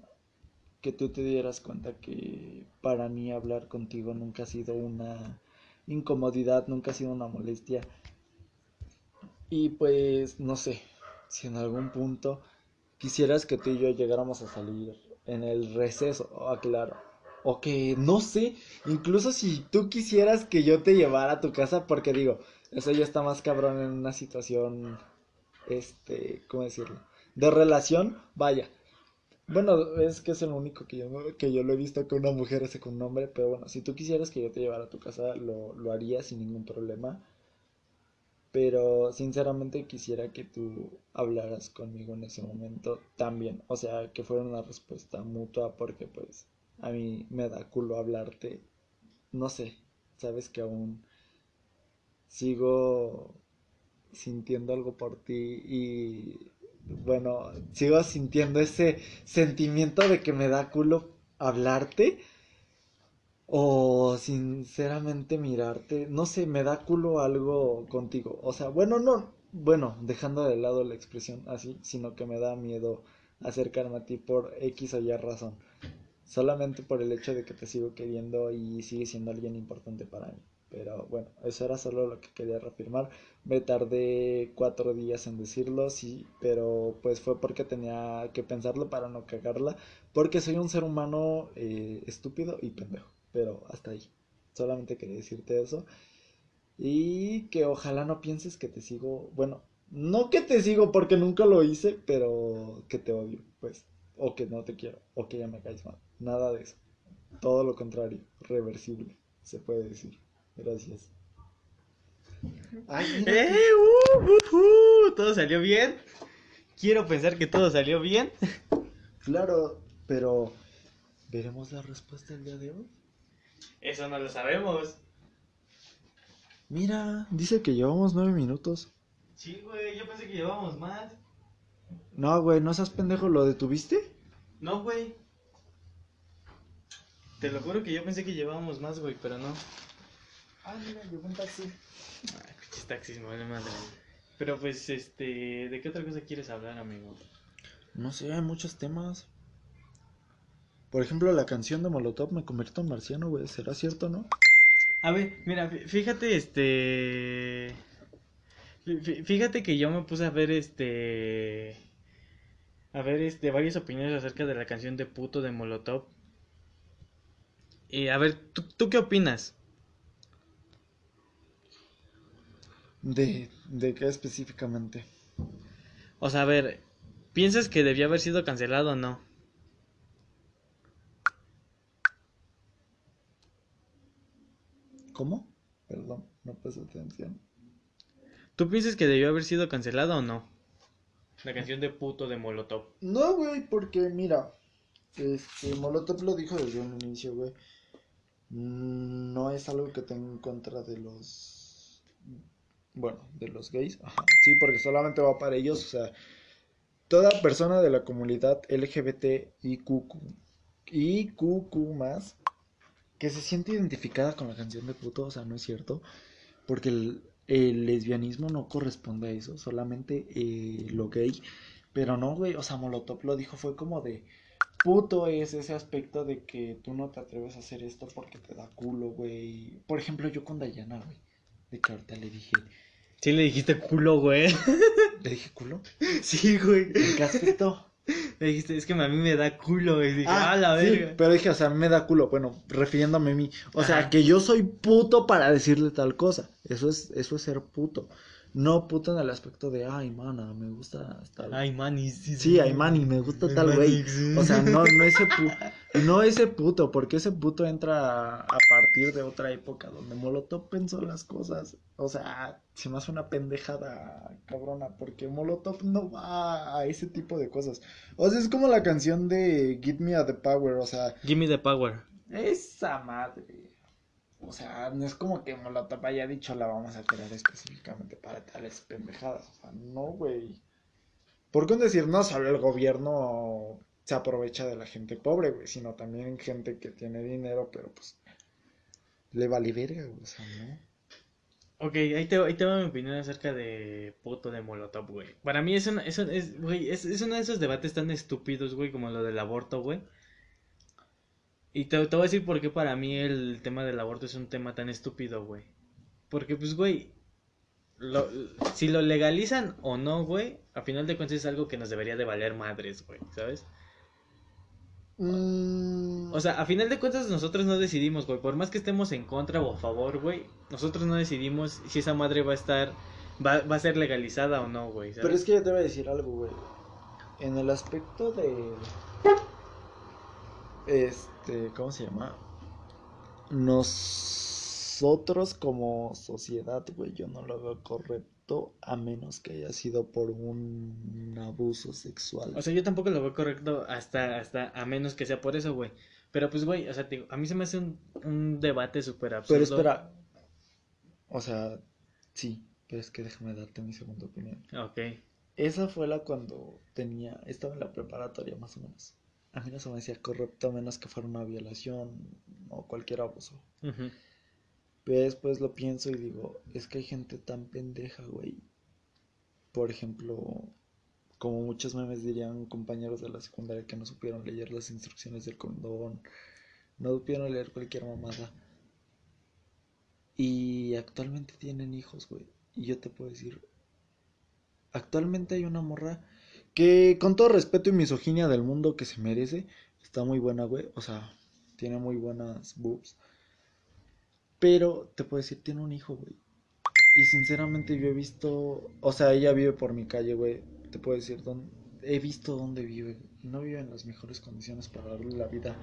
B: que tú te dieras cuenta que para mí hablar contigo nunca ha sido una incomodidad, nunca ha sido una molestia. Y pues no sé, si en algún punto quisieras que tú y yo llegáramos a salir en el receso, oh, claro. O que no sé, incluso si tú quisieras que yo te llevara a tu casa, porque digo, eso ya está más cabrón en una situación, este, ¿cómo decirlo? De relación, vaya. Bueno, es que es el único que yo, que yo lo he visto que una mujer hace con un hombre, pero bueno, si tú quisieras que yo te llevara a tu casa, lo, lo haría sin ningún problema. Pero sinceramente quisiera que tú hablaras conmigo en ese momento también. O sea, que fuera una respuesta mutua porque pues a mí me da culo hablarte. No sé, sabes que aún sigo sintiendo algo por ti y bueno, sigo sintiendo ese sentimiento de que me da culo hablarte o sinceramente mirarte, no sé, me da culo algo contigo. O sea, bueno, no, bueno, dejando de lado la expresión así, sino que me da miedo acercarme a ti por X o Y razón. Solamente por el hecho de que te sigo queriendo y sigues siendo alguien importante para mí. Pero bueno, eso era solo lo que quería reafirmar. Me tardé cuatro días en decirlo, sí, pero pues fue porque tenía que pensarlo para no cagarla. Porque soy un ser humano eh, estúpido y pendejo. Pero hasta ahí. Solamente quería decirte eso. Y que ojalá no pienses que te sigo. Bueno, no que te sigo porque nunca lo hice, pero que te odio, pues. O que no te quiero, o que ya me caes mal. Nada de eso. Todo lo contrario, reversible, se puede decir. Gracias.
A: Ay, ¡Eh! Uh, uh, uh, ¿Todo salió bien? Quiero pensar que todo salió bien.
B: Claro, pero ¿veremos la respuesta el día de hoy?
A: Eso no lo sabemos.
B: Mira, dice que llevamos nueve minutos.
A: Sí, güey, yo pensé que llevábamos más.
B: No, güey, no seas pendejo, ¿lo detuviste?
A: No, güey. Te lo juro que yo pensé que llevábamos más, güey, pero no.
B: Ah, mira, llegó un taxi.
A: Ay, pinches taxis, me vale madre. Pero pues, este, ¿de qué otra cosa quieres hablar, amigo?
B: No sé, hay muchos temas. Por ejemplo, la canción de Molotov me convierto en marciano, güey. ¿Será cierto, no?
A: A ver, mira, fí- fíjate, este... fí- fí- Fíjate que yo me puse a ver, este... A ver, este, varias opiniones acerca de la canción de puto de Molotov. Y a ver, ¿tú, tú qué opinas?
B: ¿De, de qué específicamente?
A: O sea, a ver, ¿piensas que debió haber sido cancelado o no?
B: ¿Cómo? Perdón, no puse atención.
A: ¿Tú piensas que debió haber sido cancelado o no? La canción de puto de Molotov.
B: No, güey, porque mira, este, Molotov lo dijo desde un inicio, güey. Mm, No es algo que tenga en contra de los, bueno, de los gays. Ajá. Sí, porque solamente va para ellos, o sea, toda persona de la comunidad LGBT y QQ, y QQ más, que se siente identificada con la canción de puto, o sea, no es cierto, porque el, el lesbianismo no corresponde a eso, solamente eh, lo gay. Pero no, güey, o sea, Molotov lo dijo, fue como de puto es ese aspecto de que tú no te atreves a hacer esto porque te da culo, güey. Por ejemplo, yo con Dayana, güey, de que ahorita le dije,
A: Sí le dijiste culo, güey.
B: le dije culo.
A: Sí, güey.
B: ¿En qué aspecto?
A: Le dijiste, es que a mí me da culo, güey. Dije, ah, la
B: sí,
A: verga.
B: pero dije, o sea, me da culo, bueno, refiriéndome a mí. O sea, que yo soy puto para decirle tal cosa. Eso es, eso es ser puto. No puto en el aspecto de, ay, mana, me gusta tal.
A: Ay, mani, sí,
B: Sí, ay, mani, me gusta
A: Ay,
B: tal güey.
A: sí.
B: O sea, no, no ese puto, no ese puto, porque ese puto entra a partir de otra época donde Molotov pensó las cosas. O sea, se me hace una pendejada cabrona, porque Molotov no va a ese tipo de cosas. O sea, es como la canción de Give Me a the Power, o sea,
A: Give me the power.
B: esa madre. O sea, no es como que Molotov haya dicho la vamos a crear específicamente para tales pendejadas. O sea, no, güey. ¿Por qué no decir no solo el gobierno se aprovecha de la gente pobre, güey? Sino también gente que tiene dinero, pero pues le vale verga, güey. O sea, no.
A: Ok, ahí te, ahí te va mi opinión acerca de puto de Molotov, güey. Para mí es, una, es, un- es, güey, es, es uno de esos debates tan estúpidos, güey, como lo del aborto, güey. Y te, te voy a decir por qué para mí el tema del aborto es un tema tan estúpido, güey. Porque, pues, güey, lo- si lo legalizan o no, güey, a final de cuentas es algo que nos debería de valer madres, güey, ¿sabes?
B: Mm,
A: O sea, a final de cuentas nosotros no decidimos, güey. Por más que estemos en contra o a favor, güey, nosotros no decidimos si esa madre va a estar, va, va a ser legalizada o no, güey. ¿sabes?
B: Pero es que yo te voy a decir algo, güey. En el aspecto de. Este, ¿cómo se llama? Nosotros como sociedad, güey, yo no lo veo correcto a menos que haya sido por un abuso sexual.
A: O sea, yo tampoco lo veo correcto hasta, hasta a menos que sea por eso, güey. Pero pues, güey, o sea, te digo, a mí se me hace un, un debate súper absurdo.
B: pero espera. O sea, sí, pero es que déjame darte mi segunda opinión.
A: Ok.
B: Esa fue la cuando tenía, estaba en la preparatoria más o menos. A mí no se me decía correcto a menos que fuera una violación o cualquier abuso. Pero después lo pienso y digo, es que hay gente tan pendeja, güey, por ejemplo, como muchos memes dirían compañeros de la secundaria que no supieron leer las instrucciones del condón, no supieron leer cualquier mamada. Y actualmente tienen hijos, güey. Y yo te puedo decir, actualmente hay una morra que con todo respeto y misoginia del mundo que se merece, está muy buena, güey. O sea, tiene muy buenas boobs. Pero te puedo decir, tiene un hijo, güey. Y sinceramente yo he visto, o sea, ella vive por mi calle, güey. Te puedo decir, dónde, he visto dónde vive. No vive en las mejores condiciones para darle la vida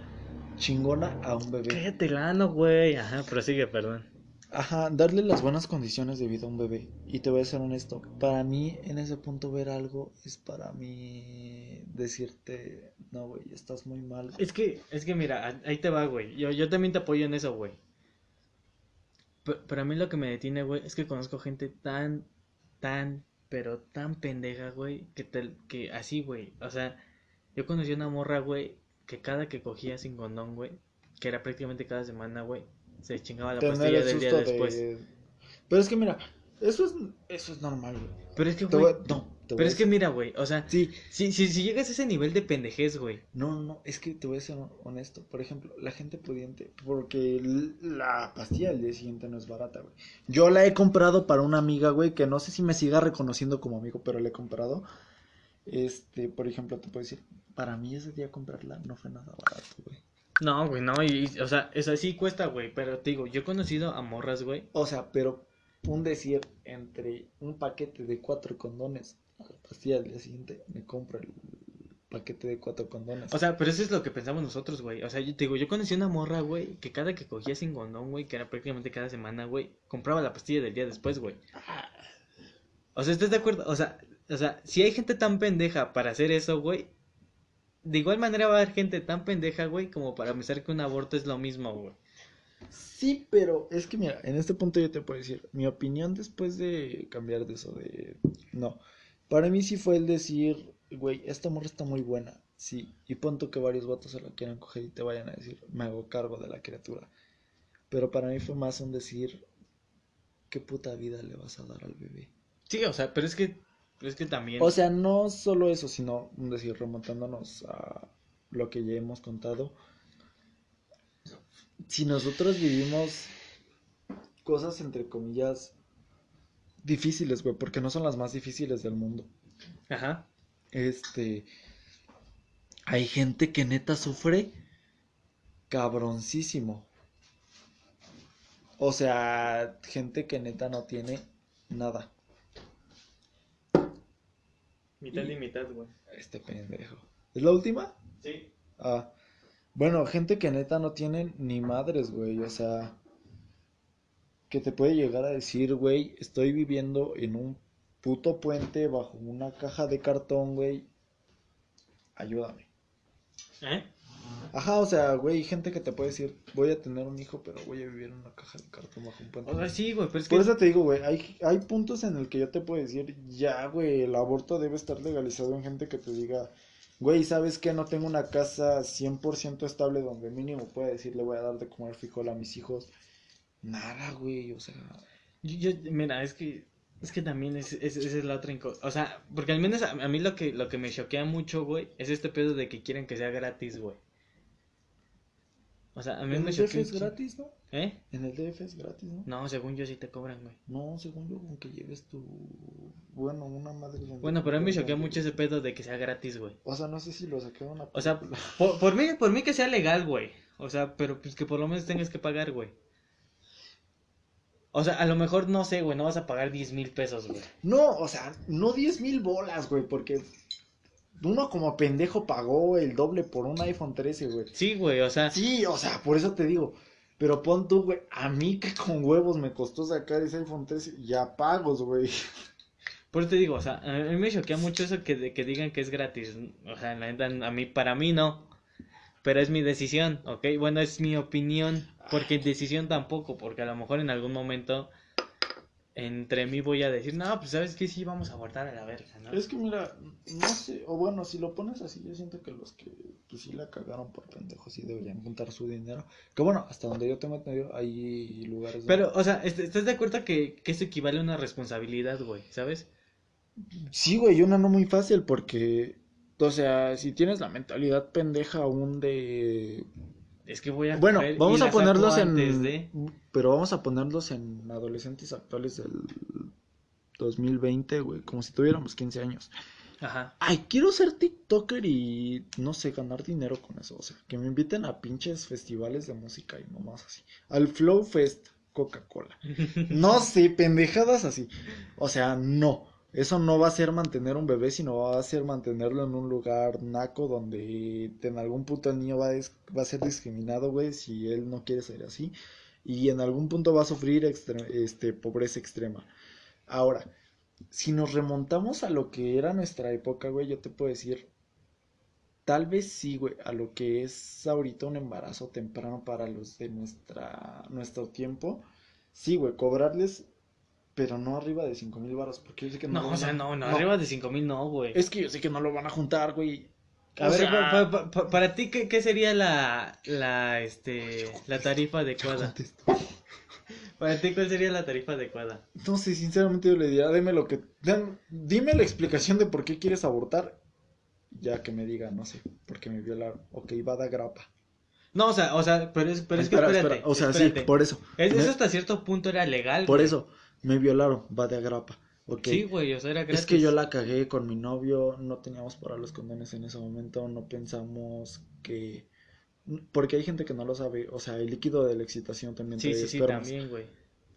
B: chingona a un bebé.
A: Cállate lano, güey. Ajá, prosigue, perdón.
B: Ajá, darle las buenas condiciones de vida a un bebé. Y te voy a ser honesto, para mí en ese punto ver algo es para mí decirte, no, güey, estás muy mal.
A: Es que, es que mira, ahí te va, güey. Yo, yo también te apoyo en eso, güey. Pero, a mí lo que me detiene, güey, es que conozco gente tan, tan, pero tan pendeja, güey, que, te, que así, güey. O sea, yo conocí una morra, güey, que cada que cogía sin condón, güey, que era prácticamente cada semana, güey, se chingaba la pastilla del día después.
B: Pero es que mira, eso es, eso es normal, güey.
A: Pero es que, güey, no, pero es que mira, güey, o sea, sí. si, si, si llegas a ese nivel de pendejez, güey.
B: No, no, no, es que te voy a ser honesto. Por ejemplo, la gente pudiente, porque la pastilla del día siguiente no es barata, güey. Yo la he comprado para una amiga, güey, que no sé si me siga reconociendo como amigo, pero la he comprado. Este, por ejemplo, te puedo decir, para mí ese día comprarla no fue nada barato, güey.
A: No, güey, no, y, o sea, eso sí cuesta, güey, pero te digo, yo he conocido a morras, güey.
B: O sea, pero un decir entre un paquete de cuatro condones a la pastilla del día siguiente, me compro el paquete de cuatro condones.
A: O sea, pero eso es lo que pensamos nosotros, güey. O sea, yo te digo, yo conocí una morra, güey, que cada que cogía sin condón, güey, que era prácticamente cada semana, güey, compraba la pastilla del día después, güey. O sea, ¿estás de acuerdo? O sea, o sea, si hay gente tan pendeja para hacer eso, güey, de igual manera va a haber gente tan pendeja, güey, como para pensar que un aborto es lo mismo, güey.
B: Sí, pero es que mira, en este punto yo te puedo decir, mi opinión después de cambiar de eso, de... No, para mí sí fue el decir, güey, esta morra está muy buena, sí, y punto que varios vatos se la quieran coger y te vayan a decir, me hago cargo de la criatura. Pero para mí fue más un decir, ¿qué puta vida le vas a dar al bebé?
A: Sí, o sea, pero es que es que también.
B: O sea, no solo eso, sino, decir, remontándonos a lo que ya hemos contado. Si nosotros vivimos cosas, entre comillas, difíciles, güey, porque no son las más difíciles del mundo. Ajá. Este. Hay gente que neta sufre cabroncísimo. O sea, gente que neta no tiene nada.
A: Mitad y, mitad, güey.
B: Este pendejo. ¿Es la última?
A: Sí.
B: Ah. Bueno, gente que neta no tiene ni madres, güey. O sea, que te puede llegar a decir, güey, estoy viviendo en un puto puente bajo una caja de cartón, güey. Ayúdame. ¿Eh? Ajá, o sea, güey, gente que te puede decir, voy a tener un hijo, pero voy a vivir en una caja de cartón bajo un puente.
A: O sea, sí, güey, pero es
B: Por eso te digo, güey, hay, hay puntos en el que yo te puedo decir, ya, güey, el aborto debe estar legalizado en gente que te diga, güey, ¿sabes qué? No tengo una casa 100% estable donde mínimo pueda decir, le voy a dar de comer frijol a mis hijos. Nada, güey, o sea...
A: Yo, mira, es que es que también es, es, es la otra O sea, porque al menos a, a, mí lo que, lo que me choquea mucho, güey, es este pedo de que quieren que sea gratis, güey. O sea, a mí
B: ¿En
A: me
B: el DF es gratis, no?
A: ¿Eh?
B: En el DF es gratis, ¿no?
A: No, según yo sí te cobran, güey.
B: No, según yo, aunque lleves tu. Bueno, una madre.
A: Bueno, pero a mí me choquea mucho ese pedo de que sea gratis, güey.
B: O sea, no sé si lo sacaron a.
A: O sea, por, por, mí, por mí que sea legal, güey. O sea, pero pues que por lo menos tengas que pagar, güey. O sea, a lo mejor no sé, güey, no vas a pagar 10 mil pesos, güey.
B: No, o sea, no 10 mil bolas, güey, porque uno como pendejo pagó el doble por un iPhone 13, güey.
A: Sí, güey, o sea.
B: Sí, o sea, por eso te digo. Pero pon tú, güey, a mí que con huevos me costó sacar ese iPhone 13, ya pagos, güey.
A: Por eso te digo, o sea, a mí me choquea mucho eso que, que digan que es gratis. O sea, la neta, a mí, para mí no. Pero es mi decisión, ¿ok? Bueno, es mi opinión. Porque decisión tampoco, porque a lo mejor en algún momento entre mí voy a decir, no, pues sabes que sí, vamos a abortar a la verga, ¿no?
B: Es que mira, no sé, o bueno, si lo pones así, yo siento que los que pues sí la cagaron por pendejos sí deberían juntar su dinero. Que bueno, hasta donde yo tengo entendido, hay lugares.
A: Pero, o sea, ¿estás de acuerdo que, que eso equivale a una responsabilidad, güey? ¿Sabes?
B: Sí, güey, una no muy fácil porque, o sea, si tienes la mentalidad pendeja aún de...
A: Es que voy a
B: Bueno, vamos a ponerlos en...
A: de-
B: Pero vamos a ponerlos en adolescentes actuales del 2020, güey, como si tuviéramos 15 años.
A: Ajá.
B: Ay, quiero ser TikToker y, no sé, ganar dinero con eso. O sea, que me inviten a pinches festivales de música y nomás así. Al Flow Fest, Coca-Cola. No sé, pendejadas así. O sea, no. Eso no va a ser mantener un bebé, sino va a ser mantenerlo en un lugar naco donde en algún punto el niño va a, ser discriminado, güey, si él no quiere ser así. Y en algún punto va a sufrir este, pobreza extrema. Ahora, si nos remontamos a lo que era nuestra época, güey, yo te puedo decir, tal vez sí, güey, a lo que es ahorita un embarazo temprano para los de nuestra, nuestro tiempo, sí, güey, cobrarles, pero no arriba de cinco mil baros, porque yo sé que no,
A: No,
B: lo
A: o sea,
B: a-
A: no, no, arriba de 5000 no, güey.
B: Es que yo sé que no lo van a juntar, güey.
A: A
B: O
A: ver,
B: sea,
A: pa- pa- pa- para ti, ¿qué, qué sería la, la, este, la tarifa adecuada? Para ti, ¿cuál sería la tarifa adecuada?
B: No sé, sinceramente yo le diría, dime lo que, dan- dime la explicación de por qué quieres abortar, ya que me diga, no sé, porque me violaron, ok, va da grapa.
A: No, o sea, o sea, pero es, pero es que
B: Espera,
A: espérate,
B: espera, O sea,
A: espérate.
B: sí, por eso.
A: Es- Eso hasta cierto punto era legal,
B: por
A: güey.
B: eso, me violaron, va de agrapa. Ok.
A: Sí, güey, o sea, era gratis.
B: es que yo la cagué con mi novio, no teníamos para los condones en ese momento, no pensamos que... Porque hay gente que no lo sabe, o sea, el líquido de la excitación también
A: Sí,
B: trae
A: sí, sí, también, güey.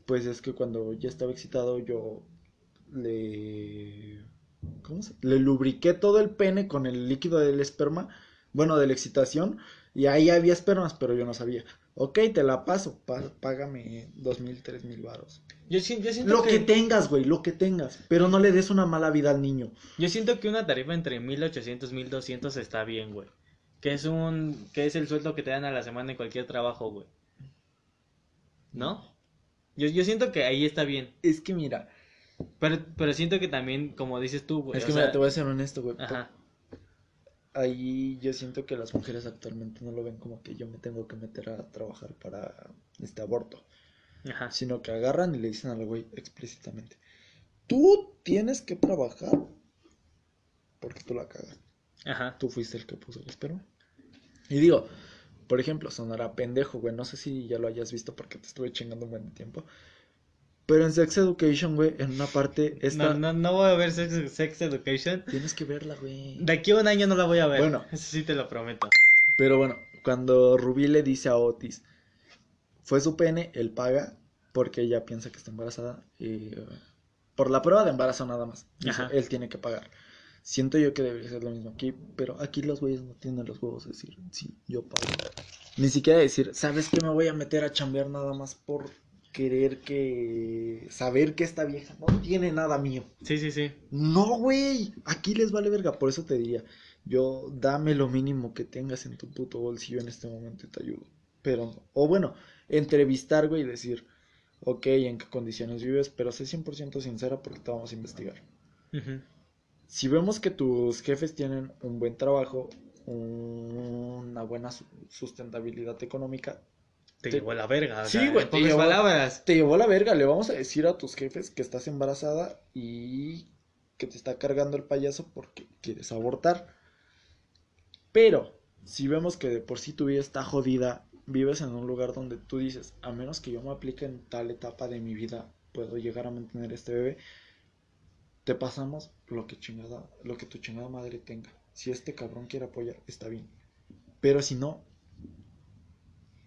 B: Pues es que cuando ya estaba excitado yo le... ¿Cómo se? Le lubriqué todo el pene con el líquido del esperma, bueno, de la excitación, y ahí había espermas, pero yo no sabía. Ok, te la paso, pa- págame dos mil, tres mil varos.
A: Yo, si- yo siento
B: Lo
A: que,
B: que tengas, güey, lo que tengas, pero no le des una mala vida al niño.
A: yo siento que una tarifa entre 1800 y 1200 está bien, güey. Que es un que es el sueldo que te dan a la semana en cualquier trabajo, güey. ¿No? Yo, yo siento que ahí está bien.
B: Es que mira,
A: Pero, pero siento que también, como dices tú, güey.
B: es que
A: sea,
B: mira, te voy a ser honesto, güey.
A: Ajá.
B: Ahí yo siento que las mujeres actualmente no lo ven como que yo me tengo que meter a trabajar para este aborto.
A: Ajá.
B: sino que agarran y le dicen al güey explícitamente, tú tienes que trabajar porque tú la cagas,
A: Ajá.
B: tú fuiste el que puso el esperma. Y digo, por ejemplo, sonará pendejo, güey, no sé si ya lo hayas visto porque te estuve chingando un buen tiempo, pero en Sex Education, güey, en una parte esta...
A: No, no, no voy a ver Sex, Sex Education.
B: Tienes que verla, güey.
A: De aquí a un año no la voy a ver.
B: Bueno.
A: Eso sí te lo prometo.
B: Pero bueno, cuando Rubí le dice a Otis, fue su pene, él paga porque ella piensa que está embarazada. Y, por la prueba de embarazo nada más. Dice, él tiene que pagar. Siento yo que debería ser lo mismo aquí, pero aquí los güeyes no tienen los huevos de decir, sí, yo pago. Ni siquiera decir, ¿sabes qué me voy a meter a chambear nada más por querer que... saber que esta vieja no tiene nada mío?
A: Sí, sí, sí.
B: No, güey, aquí les vale verga, por eso te diría, yo dame lo mínimo que tengas en tu puto bolsillo en este momento y te ayudo. Pero, o bueno, entrevistar, güey, y decir, ok, en qué condiciones vives, pero sé 100% sincera porque te vamos a investigar. Si vemos que tus jefes tienen un buen trabajo, una buena su- sustentabilidad económica,
A: Te,
B: Te-
A: llevó a la verga.
B: Sí, güey, te llevó-
A: palabras.
B: te llevó la verga, le vamos a decir a tus jefes que estás embarazada y que te está cargando el payaso porque quieres abortar. Pero, si vemos que de por sí tu vida está jodida, vives en un lugar donde tú dices, a menos que yo me aplique en tal etapa de mi vida, puedo llegar a mantener este bebé, te pasamos lo que chingada, lo que tu chingada madre tenga. Si este cabrón quiere apoyar, está bien. Pero si no,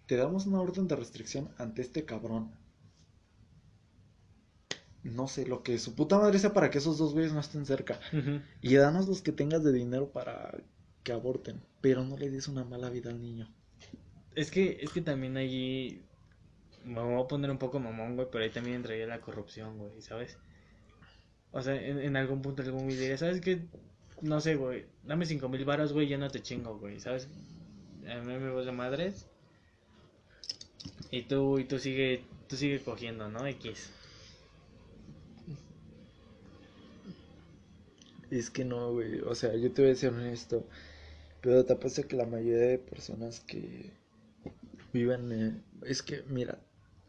B: te damos una orden de restricción ante este cabrón. No sé, lo que su puta madre sea para que esos dos güeyes no estén cerca. Y danos los que tengas de dinero para que aborten. Pero no le des una mala vida al niño.
A: Es que, es que también allí me voy a poner un poco mamón, güey, pero ahí también entraría la corrupción, güey, ¿sabes? O sea, en, en algún punto algún güey diría, ¿sabes qué? No sé, güey, dame cinco mil varos, güey, ya no te chingo, güey, ¿sabes? A mí me de madres. Y tú, y tú sigue, tú sigue cogiendo, ¿no? X.
B: Es que no, güey. O sea, yo te voy a ser honesto. Pero te apuesto que la mayoría de personas que viven. eh, es que, mira,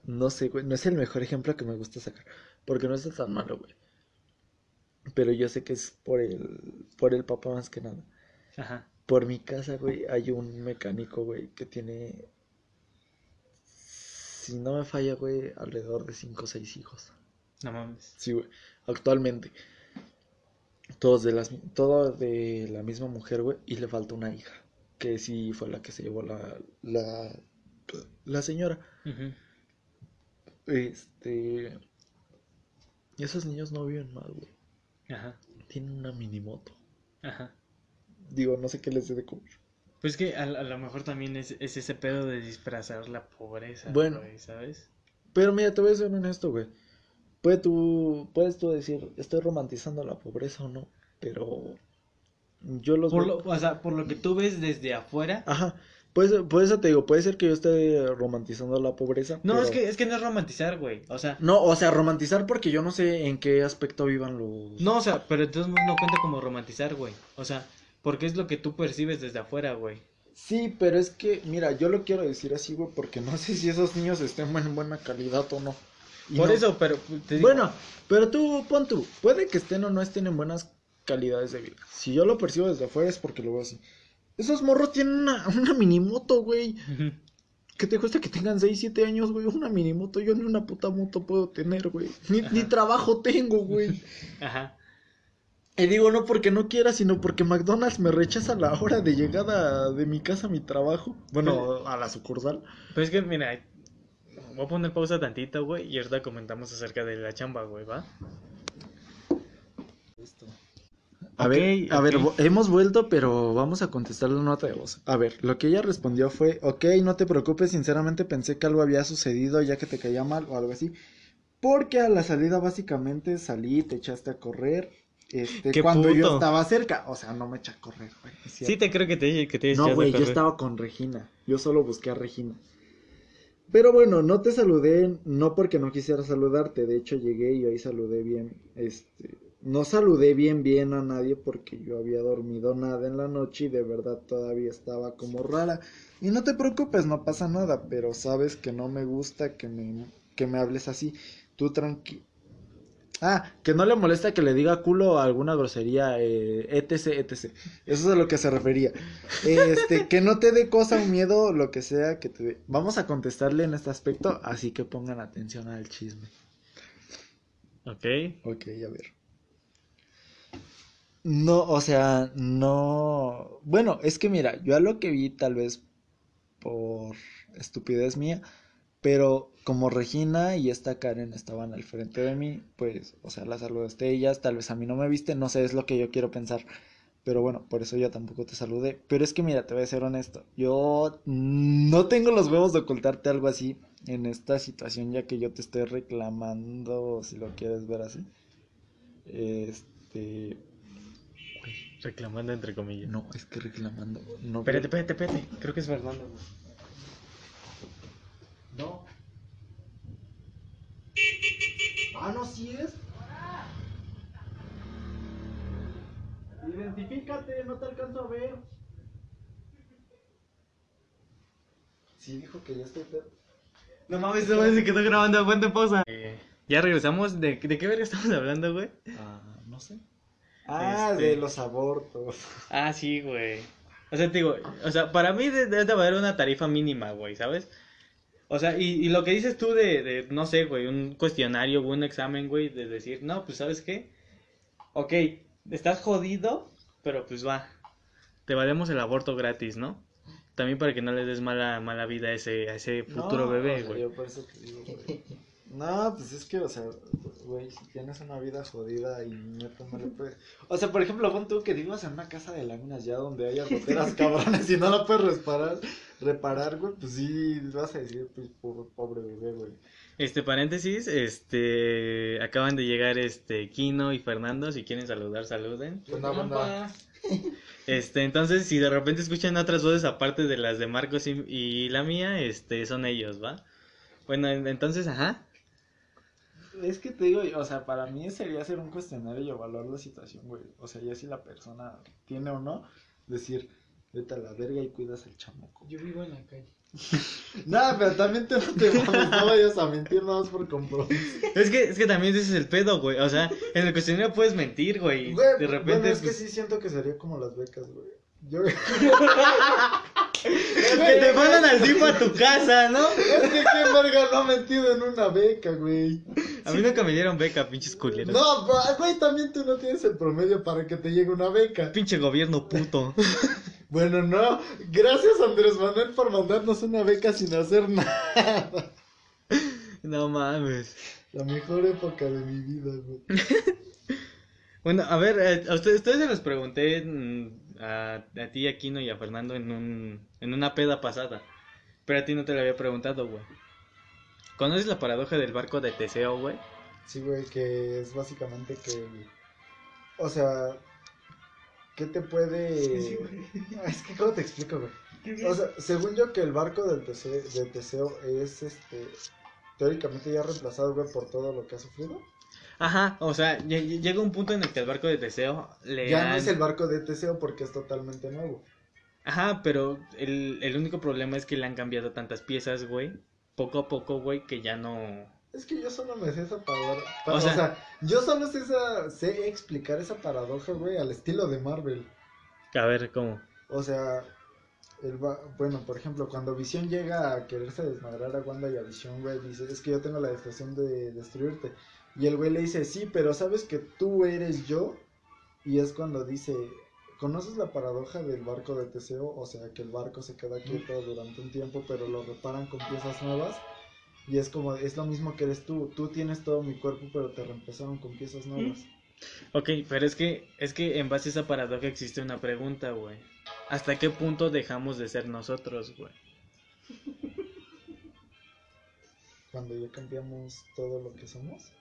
B: no sé, güey. No es el mejor ejemplo que me gusta sacar. Porque no está tan malo, güey. pero yo sé que es por el, por el papá más que nada.
A: Ajá.
B: Por mi casa, güey, hay un mecánico, güey, que tiene, si no me falla, güey, alrededor de 5 o 6 hijos.
A: No mames.
B: Sí, güey, actualmente. Todos de las, todos de la misma mujer, güey, y le falta una hija, que sí fue la que se llevó la, la, la señora.
A: Ujú.
B: Este, y esos niños no viven mal, güey.
A: Ajá.
B: Tienen una mini moto.
A: Ajá.
B: Digo, no sé qué les dé de comer.
A: Pues que a, a lo mejor también es, es ese pedo de disfrazar la pobreza,
B: Bueno.
A: güey, ¿sabes?
B: Pero mira, te voy a ser honesto, güey. Puede tú, puedes tú decir, estoy romantizando la pobreza o no, pero yo los
A: Por
B: veo-
A: lo, o sea, por lo que tú ves desde afuera.
B: Ajá, pues, por eso te digo, puede ser que yo esté romantizando la pobreza.
A: No,
B: pero-
A: es que es que no es romantizar, güey. O sea,
B: No, o sea, romantizar porque yo no sé en qué aspecto vivan los...
A: no, o sea, pero entonces no cuenta como romantizar, güey. O sea, porque es lo que tú percibes desde afuera, güey.
B: Sí, pero es que, mira, yo lo quiero decir así, güey, porque no sé si esos niños estén en buena calidad o no. Y
A: Por
B: no-
A: eso, pero te digo,
B: Bueno, pero tú, pon tú, puede que estén o no estén en buenas calidades de vida. Si yo lo percibo desde afuera es porque lo veo así. Esos morros tienen una, una minimoto, güey. ¿Qué te cuesta que tengan 6, 7 años, güey? Una minimoto, yo ni una puta moto puedo tener, güey. Ni, ni trabajo tengo, güey.
A: Ajá.
B: Y digo no porque no quiera, sino porque McDonald's me rechaza la hora de llegada de mi casa a mi trabajo. Bueno, a la sucursal.
A: Pues es que, mira, voy a poner pausa tantito, güey, y ahorita comentamos acerca de la chamba, güey, ¿va?
B: A ver, a ver, hemos vuelto, pero vamos a contestar la nota de voz. A ver, lo que ella respondió fue, ok, no te preocupes, sinceramente pensé que algo había sucedido ya que te caía mal o algo así. Porque a la salida básicamente salí, te echaste a correr, este,
A: ¡Qué
B: cuando yo estaba cerca. O sea, no me eché a correr, güey.
A: Sí, te creo que te, que te
B: No, güey, yo estaba con Regina. Yo solo busqué a Regina. Pero bueno, no te saludé, no porque no quisiera saludarte. De hecho, llegué y ahí saludé bien. Este, no saludé bien, bien a nadie porque yo había dormido nada en la noche y de verdad todavía estaba como rara. Y no te preocupes, no pasa nada, pero sabes que no me gusta que me, que me hables así. Tú tranqui. Ah, que no le molesta que le diga culo a alguna grosería, eh, etc, etc. Eso es a lo que se refería. Este, que no te dé cosa o miedo, lo que sea que te dé. Vamos a contestarle en este aspecto, así que pongan atención al chisme.
A: Ok.
B: Ok, a ver. No, o sea, no. Bueno, es que mira, yo a lo que vi, tal vez por estupidez mía, pero como Regina y esta Karen estaban al frente de mí, pues, o sea, las saludaste ellas, tal vez a mí no me viste, no sé, es lo que yo quiero pensar. Pero bueno, por eso yo tampoco te saludé. Pero es que mira, te voy a ser honesto. Yo no tengo los huevos de ocultarte algo así en esta situación, ya que yo te estoy reclamando, si lo quieres ver así. Este.
A: Reclamando entre comillas.
B: No, es que reclamando. No,
A: Espérate, espérate, espérate. Creo que es Fernando, güey.
B: No. Ah, no, sí es. Identifícate, no te alcanzo a ver. Sí, dijo que ya estoy pedo.
A: No mames, no mames, se quedó grabando. Aguanta pausa. Eh, ya regresamos. ¿De, ¿De qué verga estamos hablando, güey?
B: Ah, no sé. Ah,
A: Este-
B: de los abortos.
A: Ah, sí, güey. O sea, te digo, o sea, para mí de- debe de haber una tarifa mínima, güey, ¿sabes? O sea, y, y lo que dices tú de, de, no sé, güey, un cuestionario, un examen, güey, de decir, no, pues, ¿sabes qué? Ok, estás jodido, pero pues va, te valemos el aborto gratis, ¿no? También para que no le des mala, mala vida a ese, a ese futuro
B: No,
A: bebé, güey.
B: Yo por eso te digo, güey. No, pues es que, o sea, güey, si tienes una vida jodida y neta no le puedes. O sea, por ejemplo, pon tú que vivas en una casa de láminas ya donde haya goteras cabrones y no la puedes reparar, reparar, güey, pues sí, vas a decir, pues, pobre, pobre bebé, güey.
A: Este paréntesis, este, acaban de llegar este Kino y Fernando, si quieren saludar, saluden.
B: Buena banda.
A: Este, entonces, si de repente escuchan otras voces aparte de las de Marcos y, y la mía, este, son ellos, ¿va? Bueno, en- entonces, ajá.
B: Es que te digo, o sea, para mí sería hacer un cuestionario y evaluar la situación, güey. O sea, ya si la persona tiene o no, decir, vete a la verga y cuidas al chamaco.
C: Yo vivo en la calle.
B: Nada, pero también te no te mames, no vayas a mentir nada más por compromiso.
A: Es que, es que también ese es el pedo, güey. O sea, en el cuestionario puedes mentir, güey.
B: Güey,
A: de repente.
B: bueno, es que
A: pues,
B: sí siento que sería como las becas, güey. Yo...
A: Que te mandan al tipo a tu casa, ¿no?
B: Es que qué verga no ha metido en una beca, güey.
A: A mí nunca me dieron beca, pinches culeros.
B: No, pero, güey, también tú no tienes el promedio para que te llegue una beca.
A: Pinche gobierno puto.
B: Bueno, no. Gracias, Andrés Manuel, por mandarnos una beca sin hacer nada.
A: No mames.
B: La mejor época de mi vida, güey.
A: Bueno, a ver, eh, a ustedes, ustedes se los pregunté mm, a, a ti, Aquino y a Fernando en, un, en una peda pasada. Pero a ti no te lo había preguntado, güey. ¿Conoces la paradoja del barco de Teseo, güey?
B: Sí, güey, que es básicamente que. O sea. ¿Qué te puede.? Ah, Es que, ¿cómo te explico, güey? O sea, según yo, que el barco del Teseo, de Teseo es este. Teóricamente ya reemplazado, güey, por todo lo que ha sufrido.
A: Ajá, o sea, lle- lle- llega un punto en el que al barco de Teseo le
B: Ya no es el barco de Teseo porque es totalmente nuevo.
A: Ajá, pero el, el único problema es que le han cambiado tantas piezas, güey. Poco a poco, güey, que ya no...
B: Es que yo solo me sé esa paradoja.
A: O
B: O
A: sea-
B: sea, yo solo sé, esa, sé explicar esa paradoja, güey, al estilo de Marvel.
A: A ver, ¿cómo?
B: O sea, el va- bueno, por ejemplo, cuando Visión llega a quererse desmadrar a Wanda y a Visión, güey, dice, es que yo tengo la discreción de destruirte. Y el güey le dice, sí, pero sabes que tú eres yo. Y es cuando dice, ¿conoces la paradoja del barco de Teseo? O sea, que el barco se queda quieto durante un tiempo, pero lo reparan con piezas nuevas. Y es como, es lo mismo que eres tú. Tú tienes todo mi cuerpo, pero te reemplazaron con piezas nuevas.
A: Ok, pero es que, es que en base a esa paradoja existe una pregunta, güey. ¿Hasta qué punto dejamos de ser nosotros, güey?
B: Cuando ya cambiamos todo lo que somos.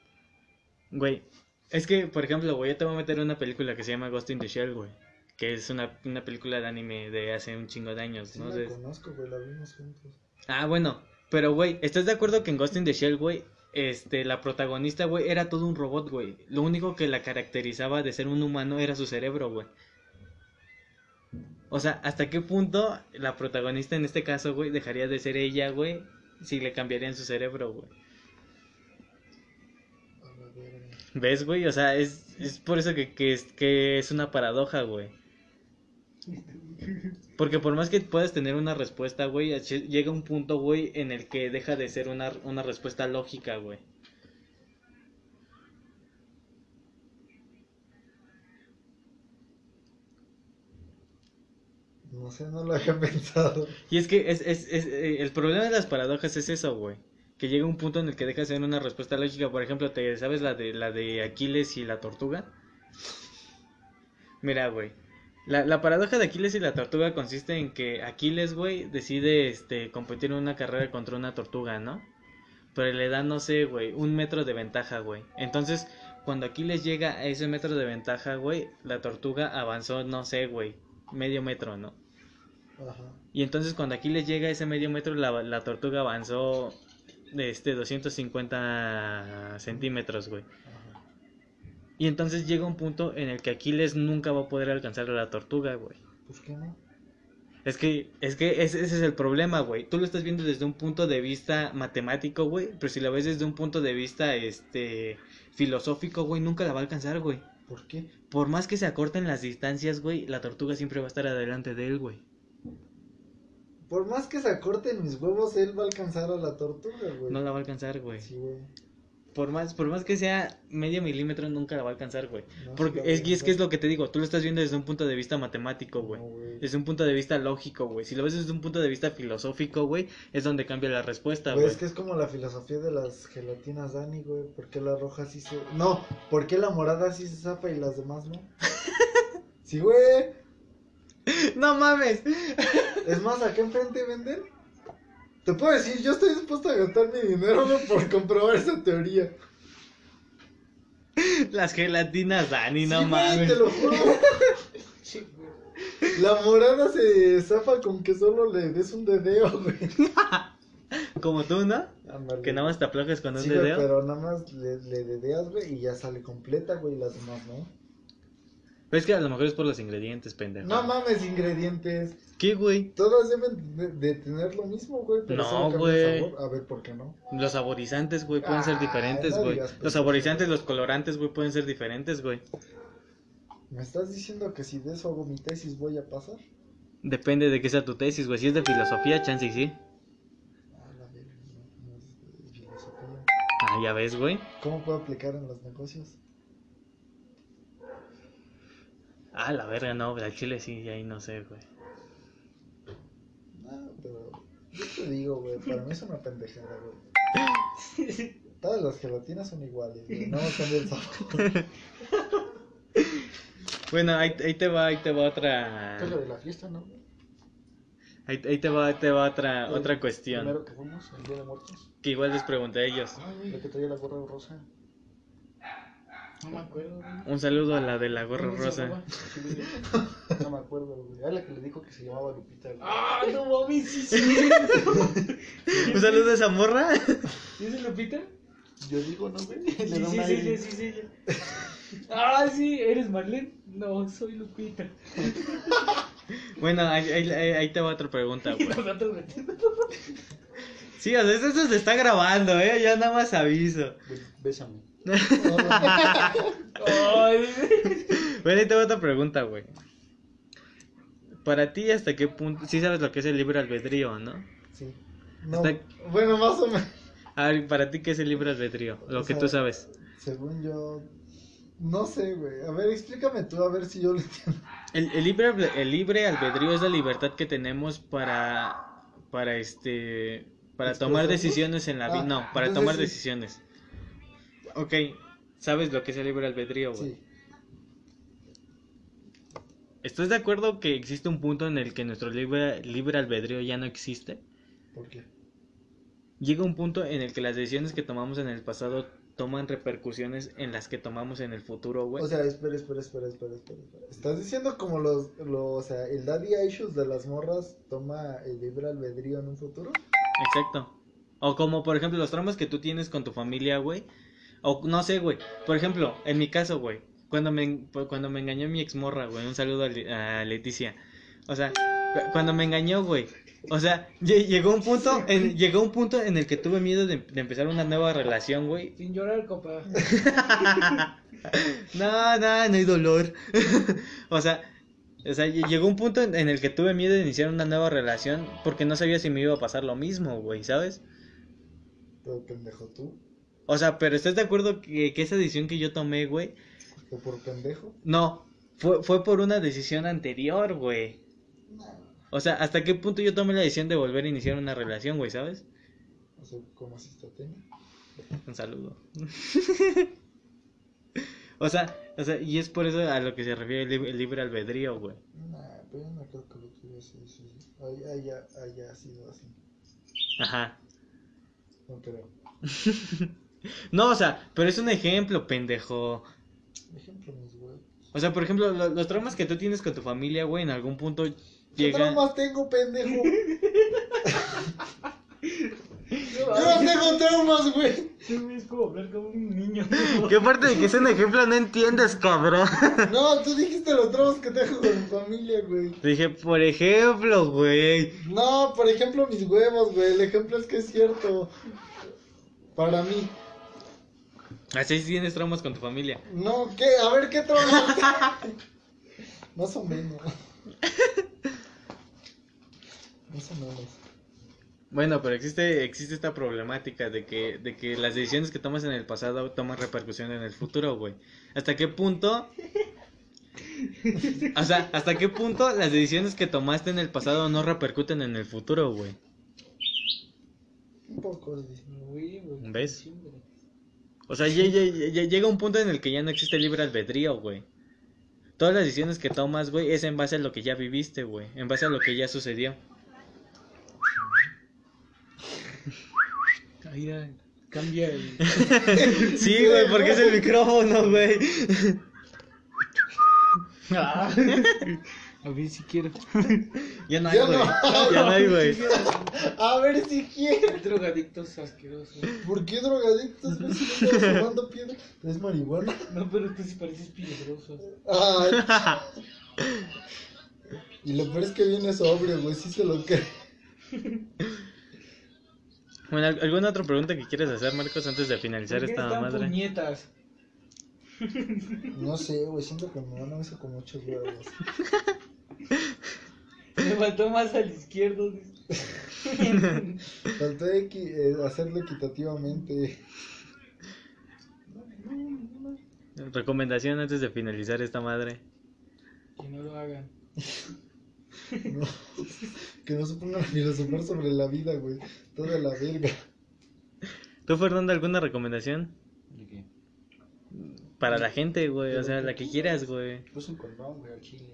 A: Güey, es que, por ejemplo, güey, yo te voy a meter una película que se llama Ghost in the Shell, güey. Que es una, una película de anime de hace un chingo de años,
B: Sí
A: ¿no?
B: la conozco, güey, la vimos juntos.
A: Ah, bueno, pero güey, ¿estás de acuerdo que en Ghost in the Shell, güey, este, la protagonista, güey, era todo un robot, güey? Lo único que la caracterizaba de ser un humano era su cerebro, güey. O sea, ¿hasta qué punto la protagonista en este caso, güey, dejaría de ser ella, güey, si le cambiarían su cerebro, güey? ¿Ves, güey? O sea, es, es por eso que, que, es, que es una paradoja, güey. Porque por más que puedas tener una respuesta, güey, llega un punto, güey, en el que deja de ser una, una respuesta lógica, güey.
B: No sé, no lo había pensado.
A: Y es que es, es, es, eh, el problema de las paradojas es eso, güey. Que llega un punto en el que deja de ser una respuesta lógica. Por ejemplo, ¿te sabes la de la de Aquiles y la tortuga? Mira, güey. La, la paradoja de Aquiles y la tortuga consiste en que Aquiles, güey, decide este competir en una carrera contra una tortuga, ¿no? Pero le da, no sé, güey, un metro de ventaja, güey. Entonces, cuando Aquiles llega a ese metro de ventaja, güey, la tortuga avanzó, no sé, güey, medio metro, ¿no?
B: Ajá.
A: Y entonces cuando Aquiles llega a ese medio metro, la, la tortuga avanzó de este 250 centímetros, güey.
B: Ajá.
A: Y entonces llega un punto en el que Aquiles nunca va a poder alcanzar a la tortuga, güey.
B: ¿Por qué no?
A: Es que, es que ese, ese es el problema, güey. Tú lo estás viendo desde un punto de vista matemático, güey. Pero si lo ves desde un punto de vista, este, filosófico, güey, nunca la va a alcanzar, güey.
B: ¿Por qué?
A: Por más que se acorten las distancias, güey, la tortuga siempre va a estar adelante de él, güey.
B: Por más que se acorten mis huevos, él va a alcanzar a la tortuga, güey.
A: No la va a alcanzar, güey.
B: Sí, güey.
A: Por más, por más que sea medio milímetro, nunca la va a alcanzar, güey.
B: No,
A: Porque es, y es que es lo que te digo, tú lo estás viendo desde un punto de vista matemático, güey.
B: No, güey.
A: Desde un punto de vista lógico, güey. Si lo ves desde un punto de vista filosófico, güey, es donde cambia la respuesta,
B: Güey, es que es como la filosofía de las gelatinas Dani, güey. ¿Por qué la roja sí se.? No, ¿por qué la morada sí se zafa y las demás no? sí, güey.
A: ¡No mames!
B: Es más, acá enfrente venden. Te puedo decir, yo estoy dispuesto a gastar mi dinero güey, por comprobar esa teoría.
A: Las gelatinas, Dani, no
B: Sí, güey,
A: mames.
B: te lo juro. La morada se zafa con que solo le des un dedeo, güey.
A: Como tú, ¿no? Que nada más te aplaques con un
B: Sí, güey,
A: dedo.
B: pero nada más le, le dedeas, güey, y ya sale completa, güey, las demás, ¿no?
A: Pero es que a lo mejor es por los ingredientes, pendejo.
B: No mames, ingredientes.
A: ¿Qué, güey?
B: Todas deben de, de tener lo mismo, güey. Pero
A: No, güey.
B: sabor. A ver, ¿por qué no?
A: Los saborizantes, güey, pueden ser
B: Ah,
A: diferentes,
B: no
A: güey. los saborizantes, los colorantes, güey, pueden ser diferentes, güey.
B: ¿Me estás diciendo que si de eso hago mi tesis voy a pasar?
A: Depende de qué sea tu tesis, güey. Si es de filosofía, chance y sí.
B: Ah, la verga, no, no es de filosofía.
A: Ah, ya ves, güey.
B: ¿Cómo puedo aplicar en los negocios?
A: Ah, la verga, no, al chile sí, ahí no sé, güey.
B: No, pero yo te digo, güey, para mí es una pendejada, güey. Todas las gelatinas son iguales, güey. No cambia el sabor.
A: Bueno, ahí, ahí te va, ahí te va otra.
B: Es lo de la fiesta, ¿no?
A: Ahí, ahí te va, ahí te va otra, otra cuestión.
B: Primero que fuimos, el Día de Muertos.
A: Que igual les pregunté a ellos.
B: El que traía la gorra rosa.
D: No me acuerdo, güey.
A: Un saludo a la de la gorra
D: ¿Cómo se
A: rosa.
D: llamaba?
B: No me acuerdo, güey. A la que le dijo que se llamaba Lupita, güey.
D: ¡Ah, no mames! Sí, sí.
A: Un saludo a esa morra.
D: ¿Y ese Lupita?
B: Yo digo, ¿no, güey?
D: Sí,
B: Le da
D: sí,
B: un
D: sí,
B: aire.
D: sí, sí, sí. Ah, sí, ¿eres Marlene? No, soy Lupita.
A: Bueno, ahí, ahí, ahí- ahí te va otra pregunta,
D: Y
A: güey.
D: nosotros metiendo.
A: Sí, o sea, esto se está grabando, eh. Ya nada más aviso.
B: Bésame.
A: Bueno, ahí te otra pregunta, güey. Para ti, ¿hasta qué punto? Sí sabes lo que es el libre albedrío, ¿no?
B: Sí. No, Bueno, más o menos.
A: A ver, para ti, ¿qué es el libre albedrío? Lo
B: O
A: que
B: sea,
A: tú sabes.
B: Según yo. No sé, güey. A ver, explícame tú a ver si yo lo entiendo.
A: El, el libre, el libre albedrío es la libertad que tenemos para, para este, para tomar decisiones en la vida.
B: Ah,
A: no, para tomar
B: sí.
A: decisiones. Ok, ¿sabes lo que es el libre albedrío, güey?
B: Sí.
A: ¿Estás de acuerdo que existe un punto en el que nuestro libre, libre albedrío ya no existe?
B: ¿Por qué?
A: Llega un punto en el que las decisiones que tomamos en el pasado toman repercusiones en las que tomamos en el futuro, güey.
B: O sea, espera, espera, espera, espera, espera. espera. Estás diciendo como los, lo, o sea, el daddy issues de las morras toma el libre albedrío en un futuro.
A: Exacto. O como, por ejemplo, los traumas que tú tienes con tu familia, güey. O no sé, güey. Por ejemplo, en mi caso, güey. Cuando me, cuando me engañó mi exmorra, güey. Un saludo a, Le- a Leticia. O sea, cu- cuando me engañó, güey. O sea, lle- llegó un punto, en, llegó un punto en el que tuve miedo de, de empezar una nueva relación, güey.
D: Sin llorar, compa.
A: No, no, no hay dolor. o sea, o sea, lle- llegó un punto en, en el que tuve miedo de iniciar una nueva relación porque no sabía si me iba a pasar lo mismo, güey, ¿sabes?
B: Pero pendejo tú.
A: O sea, pero ¿estás de acuerdo que, que esa decisión que yo tomé, güey?
B: O por pendejo.
A: No, fue, fue por una decisión anterior, güey. O sea, ¿hasta qué punto yo tomé la decisión de volver a iniciar una relación, güey, ¿sabes?
B: O sea, si te tenga.
A: Un saludo. o sea, o sea, y es por eso a lo que se refiere el, lib- el libre albedrío, güey.
B: Nah, pero yo no creo que lo sí, sí. Haya, haya, haya sido así.
A: Ajá.
B: No creo.
A: No, o sea, pero es un ejemplo, pendejo.
B: Ejemplo, mis huevos.
A: O sea, por ejemplo, lo- los traumas que tú tienes con tu familia, güey, en algún punto
B: ¿Qué
A: llegan...
B: traumas tengo, pendejo? Yo no tengo traumas, güey.
D: Tú es como hablar como un niño.
A: ¿Qué parte de que es un ejemplo no entiendes, cabrón?
B: No, tú dijiste los traumas que tengo con mi familia, güey.
A: Dije, por ejemplo, güey.
B: No, por ejemplo, mis huevos, güey. El ejemplo es que es cierto. Para mí.
A: Así tienes traumas con tu familia.
B: No, ¿qué? A ver, ¿qué traumas? Más o menos. Más o menos.
A: Bueno, pero existe, existe esta problemática de que, de que las decisiones que tomas en el pasado toman repercusión en el futuro, güey. ¿Hasta qué punto? O sea, ¿hasta qué punto las decisiones que tomaste en el pasado no repercuten en el futuro, güey?
B: Un poco, sí.
D: Güey, güey.
A: ¿Ves? O sea, ya- ya- ya llega un punto en el que ya no existe libre albedrío, güey. Todas las decisiones que tomas, güey, es en base a lo que ya viviste, güey. En base a lo que ya sucedió.
D: Ya, cambia el.
A: Sí, güey, porque es el micrófono, güey. A ver si quiero. ya no hay, güey.
B: no.
A: Ya no hay, güey.
B: A ver si quiere.
D: Drogadictos asquerosos.
B: ¿Por qué drogadictos? güey? Si no estás fumando piedra. ¿Es marihuana?
D: No, pero tú sí pareces peligroso.
B: Ay. Y lo peor es que viene sobrio, güey. Sí se lo cree.
A: Bueno, ¿al- ¿alguna otra pregunta que quieres hacer, Marcos, antes de finalizar
D: ¿Por qué
A: esta
D: están
A: madre?
D: puñetas?
B: No sé, güey. Siento que me van a besar con muchos huevos.
D: Me faltó más al izquierdo.
B: Faltó equi- eh, hacerlo equitativamente.
A: Recomendación antes de finalizar esta madre.
D: Que no lo hagan.
B: No. Que no se pongan a filosofar sobre la vida, güey. Toda la verga.
A: ¿Tú, Fernando, alguna recomendación?
C: ¿De qué?
A: Para la gente, güey. O sea, la que quieras, güey.
C: Puse un condón, güey, al chile.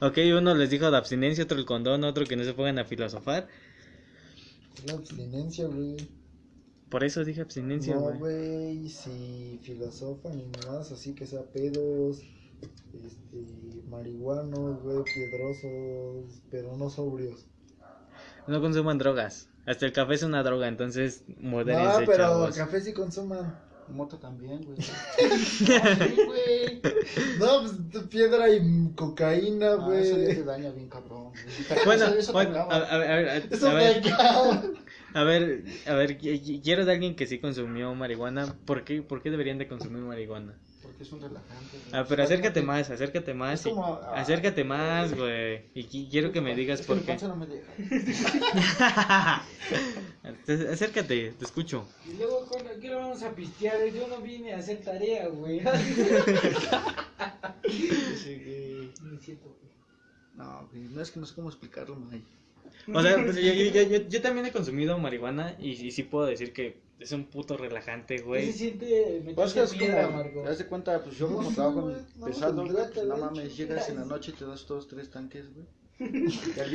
A: Ok, uno les dijo de abstinencia, otro el condón, otro que no se pongan a filosofar.
B: La abstinencia, güey.
A: Por eso dije abstinencia,
B: No,
A: güey.
B: güey. Si filosofan y más así que sea pedos. Este. Marihuanos, güey. Piedrosos. Pero no sobrios.
A: No consuman drogas. Hasta el café es una droga, entonces modérense,
B: No, pero
A: chavos.
B: café sí consuman.
C: Moto también, güey. Sí, güey.
B: No, pues piedra y cocaína,
C: Ah, eso ya te
B: güey.
C: daña bien, cabrón. güey.
A: Bueno,
C: Eso- eso te
A: bueno, a, ver, a ver, a-
B: Eso
A: a ver, a ver, quiero de alguien que sí consumió marihuana. ¿Por qué, por qué deberían de consumir marihuana?
C: Porque es un relajante. güey.
A: Ah, pero acércate más, acércate más.
C: Es
A: y-
C: como, ah,
A: acércate más, güey. Y qui- quiero que me digas
C: Es
A: por
C: mi
A: qué.
C: no me deja.
A: Te- Acércate, te escucho.
D: Y luego, ¿con qué lo vamos a pistear? Yo no vine a hacer tarea, güey.
C: Sí, güey.
D: No.
C: No, es que no sé cómo explicarlo, man.
A: O sea, pues, yo, yo- yo- yo- yo también he consumido marihuana y, y sí puedo decir que es un puto relajante,
D: ¿Qué se
A: güey.
D: siente
C: Pues es
D: piedra,
C: como,
D: Marco?
C: te das de cuenta, pues yo
B: No,
C: como
B: sí,
C: trabajo
B: güey,
C: pesado, güey, pues no mames, llegas en la noche y te das todos tres tanques, güey.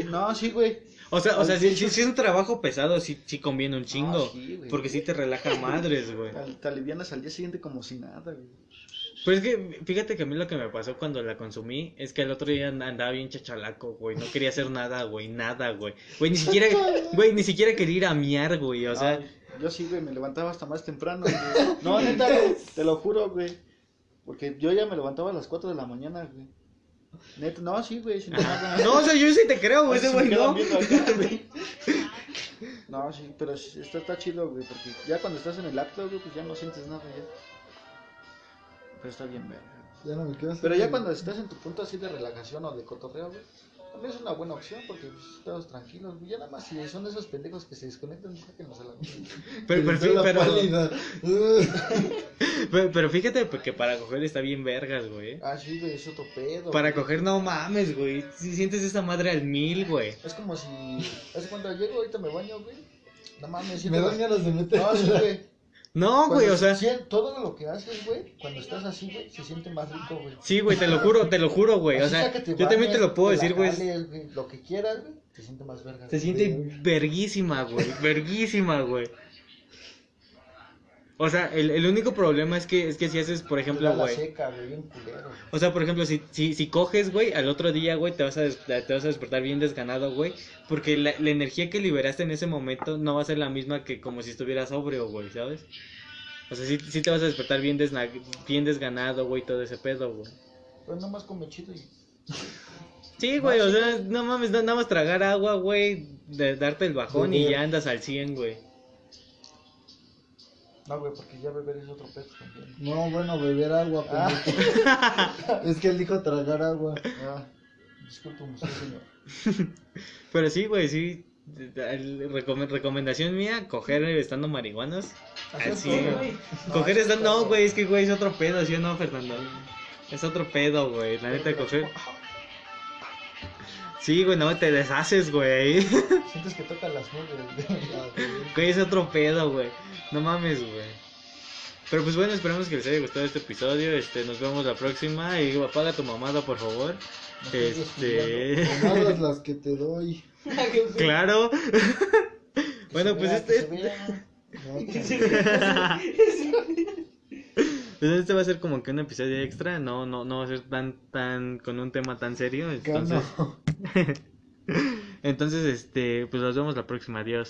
C: No, sí, güey.
A: O sea, o sea, si, si- si es un trabajo pesado, sí, sí conviene un chingo.
C: Ah, sí, güey.
A: porque sí te relaja madres, güey.
C: Te- Te alivianas al día siguiente como si nada, güey.
A: Pues es que, fíjate que a mí lo que me pasó cuando la consumí es que el otro día and- andaba bien chachalaco, güey. No quería hacer nada, güey, nada, güey. Güey, ni siquiera, güey, ni siquiera quería ir a miar, güey. O sea,
C: Ay, yo sí, güey, me levantaba hasta más temprano, güey. No, neta, güey, te lo juro, güey. Porque yo ya me levantaba a las 4 de la mañana, güey. Neta, no, sí, güey, sin nada.
A: no, o sea, yo sí te creo, güey, ese güey no.
C: viendo acá, güey. No, sí, pero está, está chido, güey, porque ya cuando estás en el acto, güey, pues ya no sientes nada, ya. Pero está bien, güey.
B: Ya no me quiero hacer
C: Pero ya cuando estás en tu punto así de relajación o de cotorreo, güey, también es una buena opción porque pues, estás tranquilos, güey. Ya nada más si son de esos pendejos que se desconectan, sáquenlos a la.
A: Pero, pero,
B: Te da la
A: pero,
B: pálida.
A: pero, pero fíjate porque para coger está bien vergas, güey.
C: Ah, sí, güey, es otro pedo.
A: Para
C: güey.
A: coger no mames, güey. Si sientes esa madre al mil, güey.
C: Es como si. Hace cuando llego, ahorita me baño, güey. No mames,
B: Me dan
C: la-
B: ganas de meter.
C: No, sí, güey.
A: No, güey, o sea,
C: se todo lo que haces, güey, cuando estás así, güey, se siente más rico, güey.
A: sí, güey, te lo juro, te lo juro, güey. O sea,
C: te
A: yo también te lo puedo decir, güey.
C: Lo que quieras, güey, te siente más verga.
A: Se siente verguísima, güey. Verguísima, güey. O sea, el, el único problema es que, es que si haces, por ejemplo, güey.
C: seca, güey, bien culero. güey.
A: O sea, por ejemplo, si, si, si coges, güey, al otro día, güey, te vas a, des- te vas a despertar bien desganado, güey. Porque la, la energía que liberaste en ese momento no va a ser la misma que como si estuvieras sobrio, güey, ¿sabes? O sea, sí, sí te vas a despertar bien, desna- bien desganado, güey, todo ese pedo, güey.
C: Pero nomás come chido y.
A: Sí, güey, o sea, no mames, na- nada más tragar agua, güey, de darte el bajón y ya andas al 100, güey.
C: No, güey, porque ya beber es otro pedo también.
B: No, bueno, beber agua,
C: Ah.
B: Es que él dijo tragar agua.
C: Ah, disculpe, usted, señor.
A: Pero sí, güey, sí. recomendación mía, coger estando marihuanos.
C: Así
A: güey. Coger estando. No, güey, es que, güey, es otro pedo, ¿sí o no, Fernando? Es otro pedo, güey. La neta, coger. Sí, güey, no te deshaces, güey.
C: Sientes que tocan las nubes, güey.
A: Es otro pedo, güey. No mames, güey. Pero pues bueno, esperamos que les haya gustado este episodio. Este, nos vemos la próxima. Y apaga tu mamada, por favor.
B: Me estoy
A: Este.
B: Tomadas las que te doy.
A: Claro. Bueno,
C: Se
A: pues
C: vea,
A: este-
C: que se vea.
B: No, cabrón.
A: Pues este va a ser como que un episodio extra, no, no, no va a ser tan, tan, con un tema tan serio. Entonces, entonces, este, pues nos vemos la próxima. Adiós.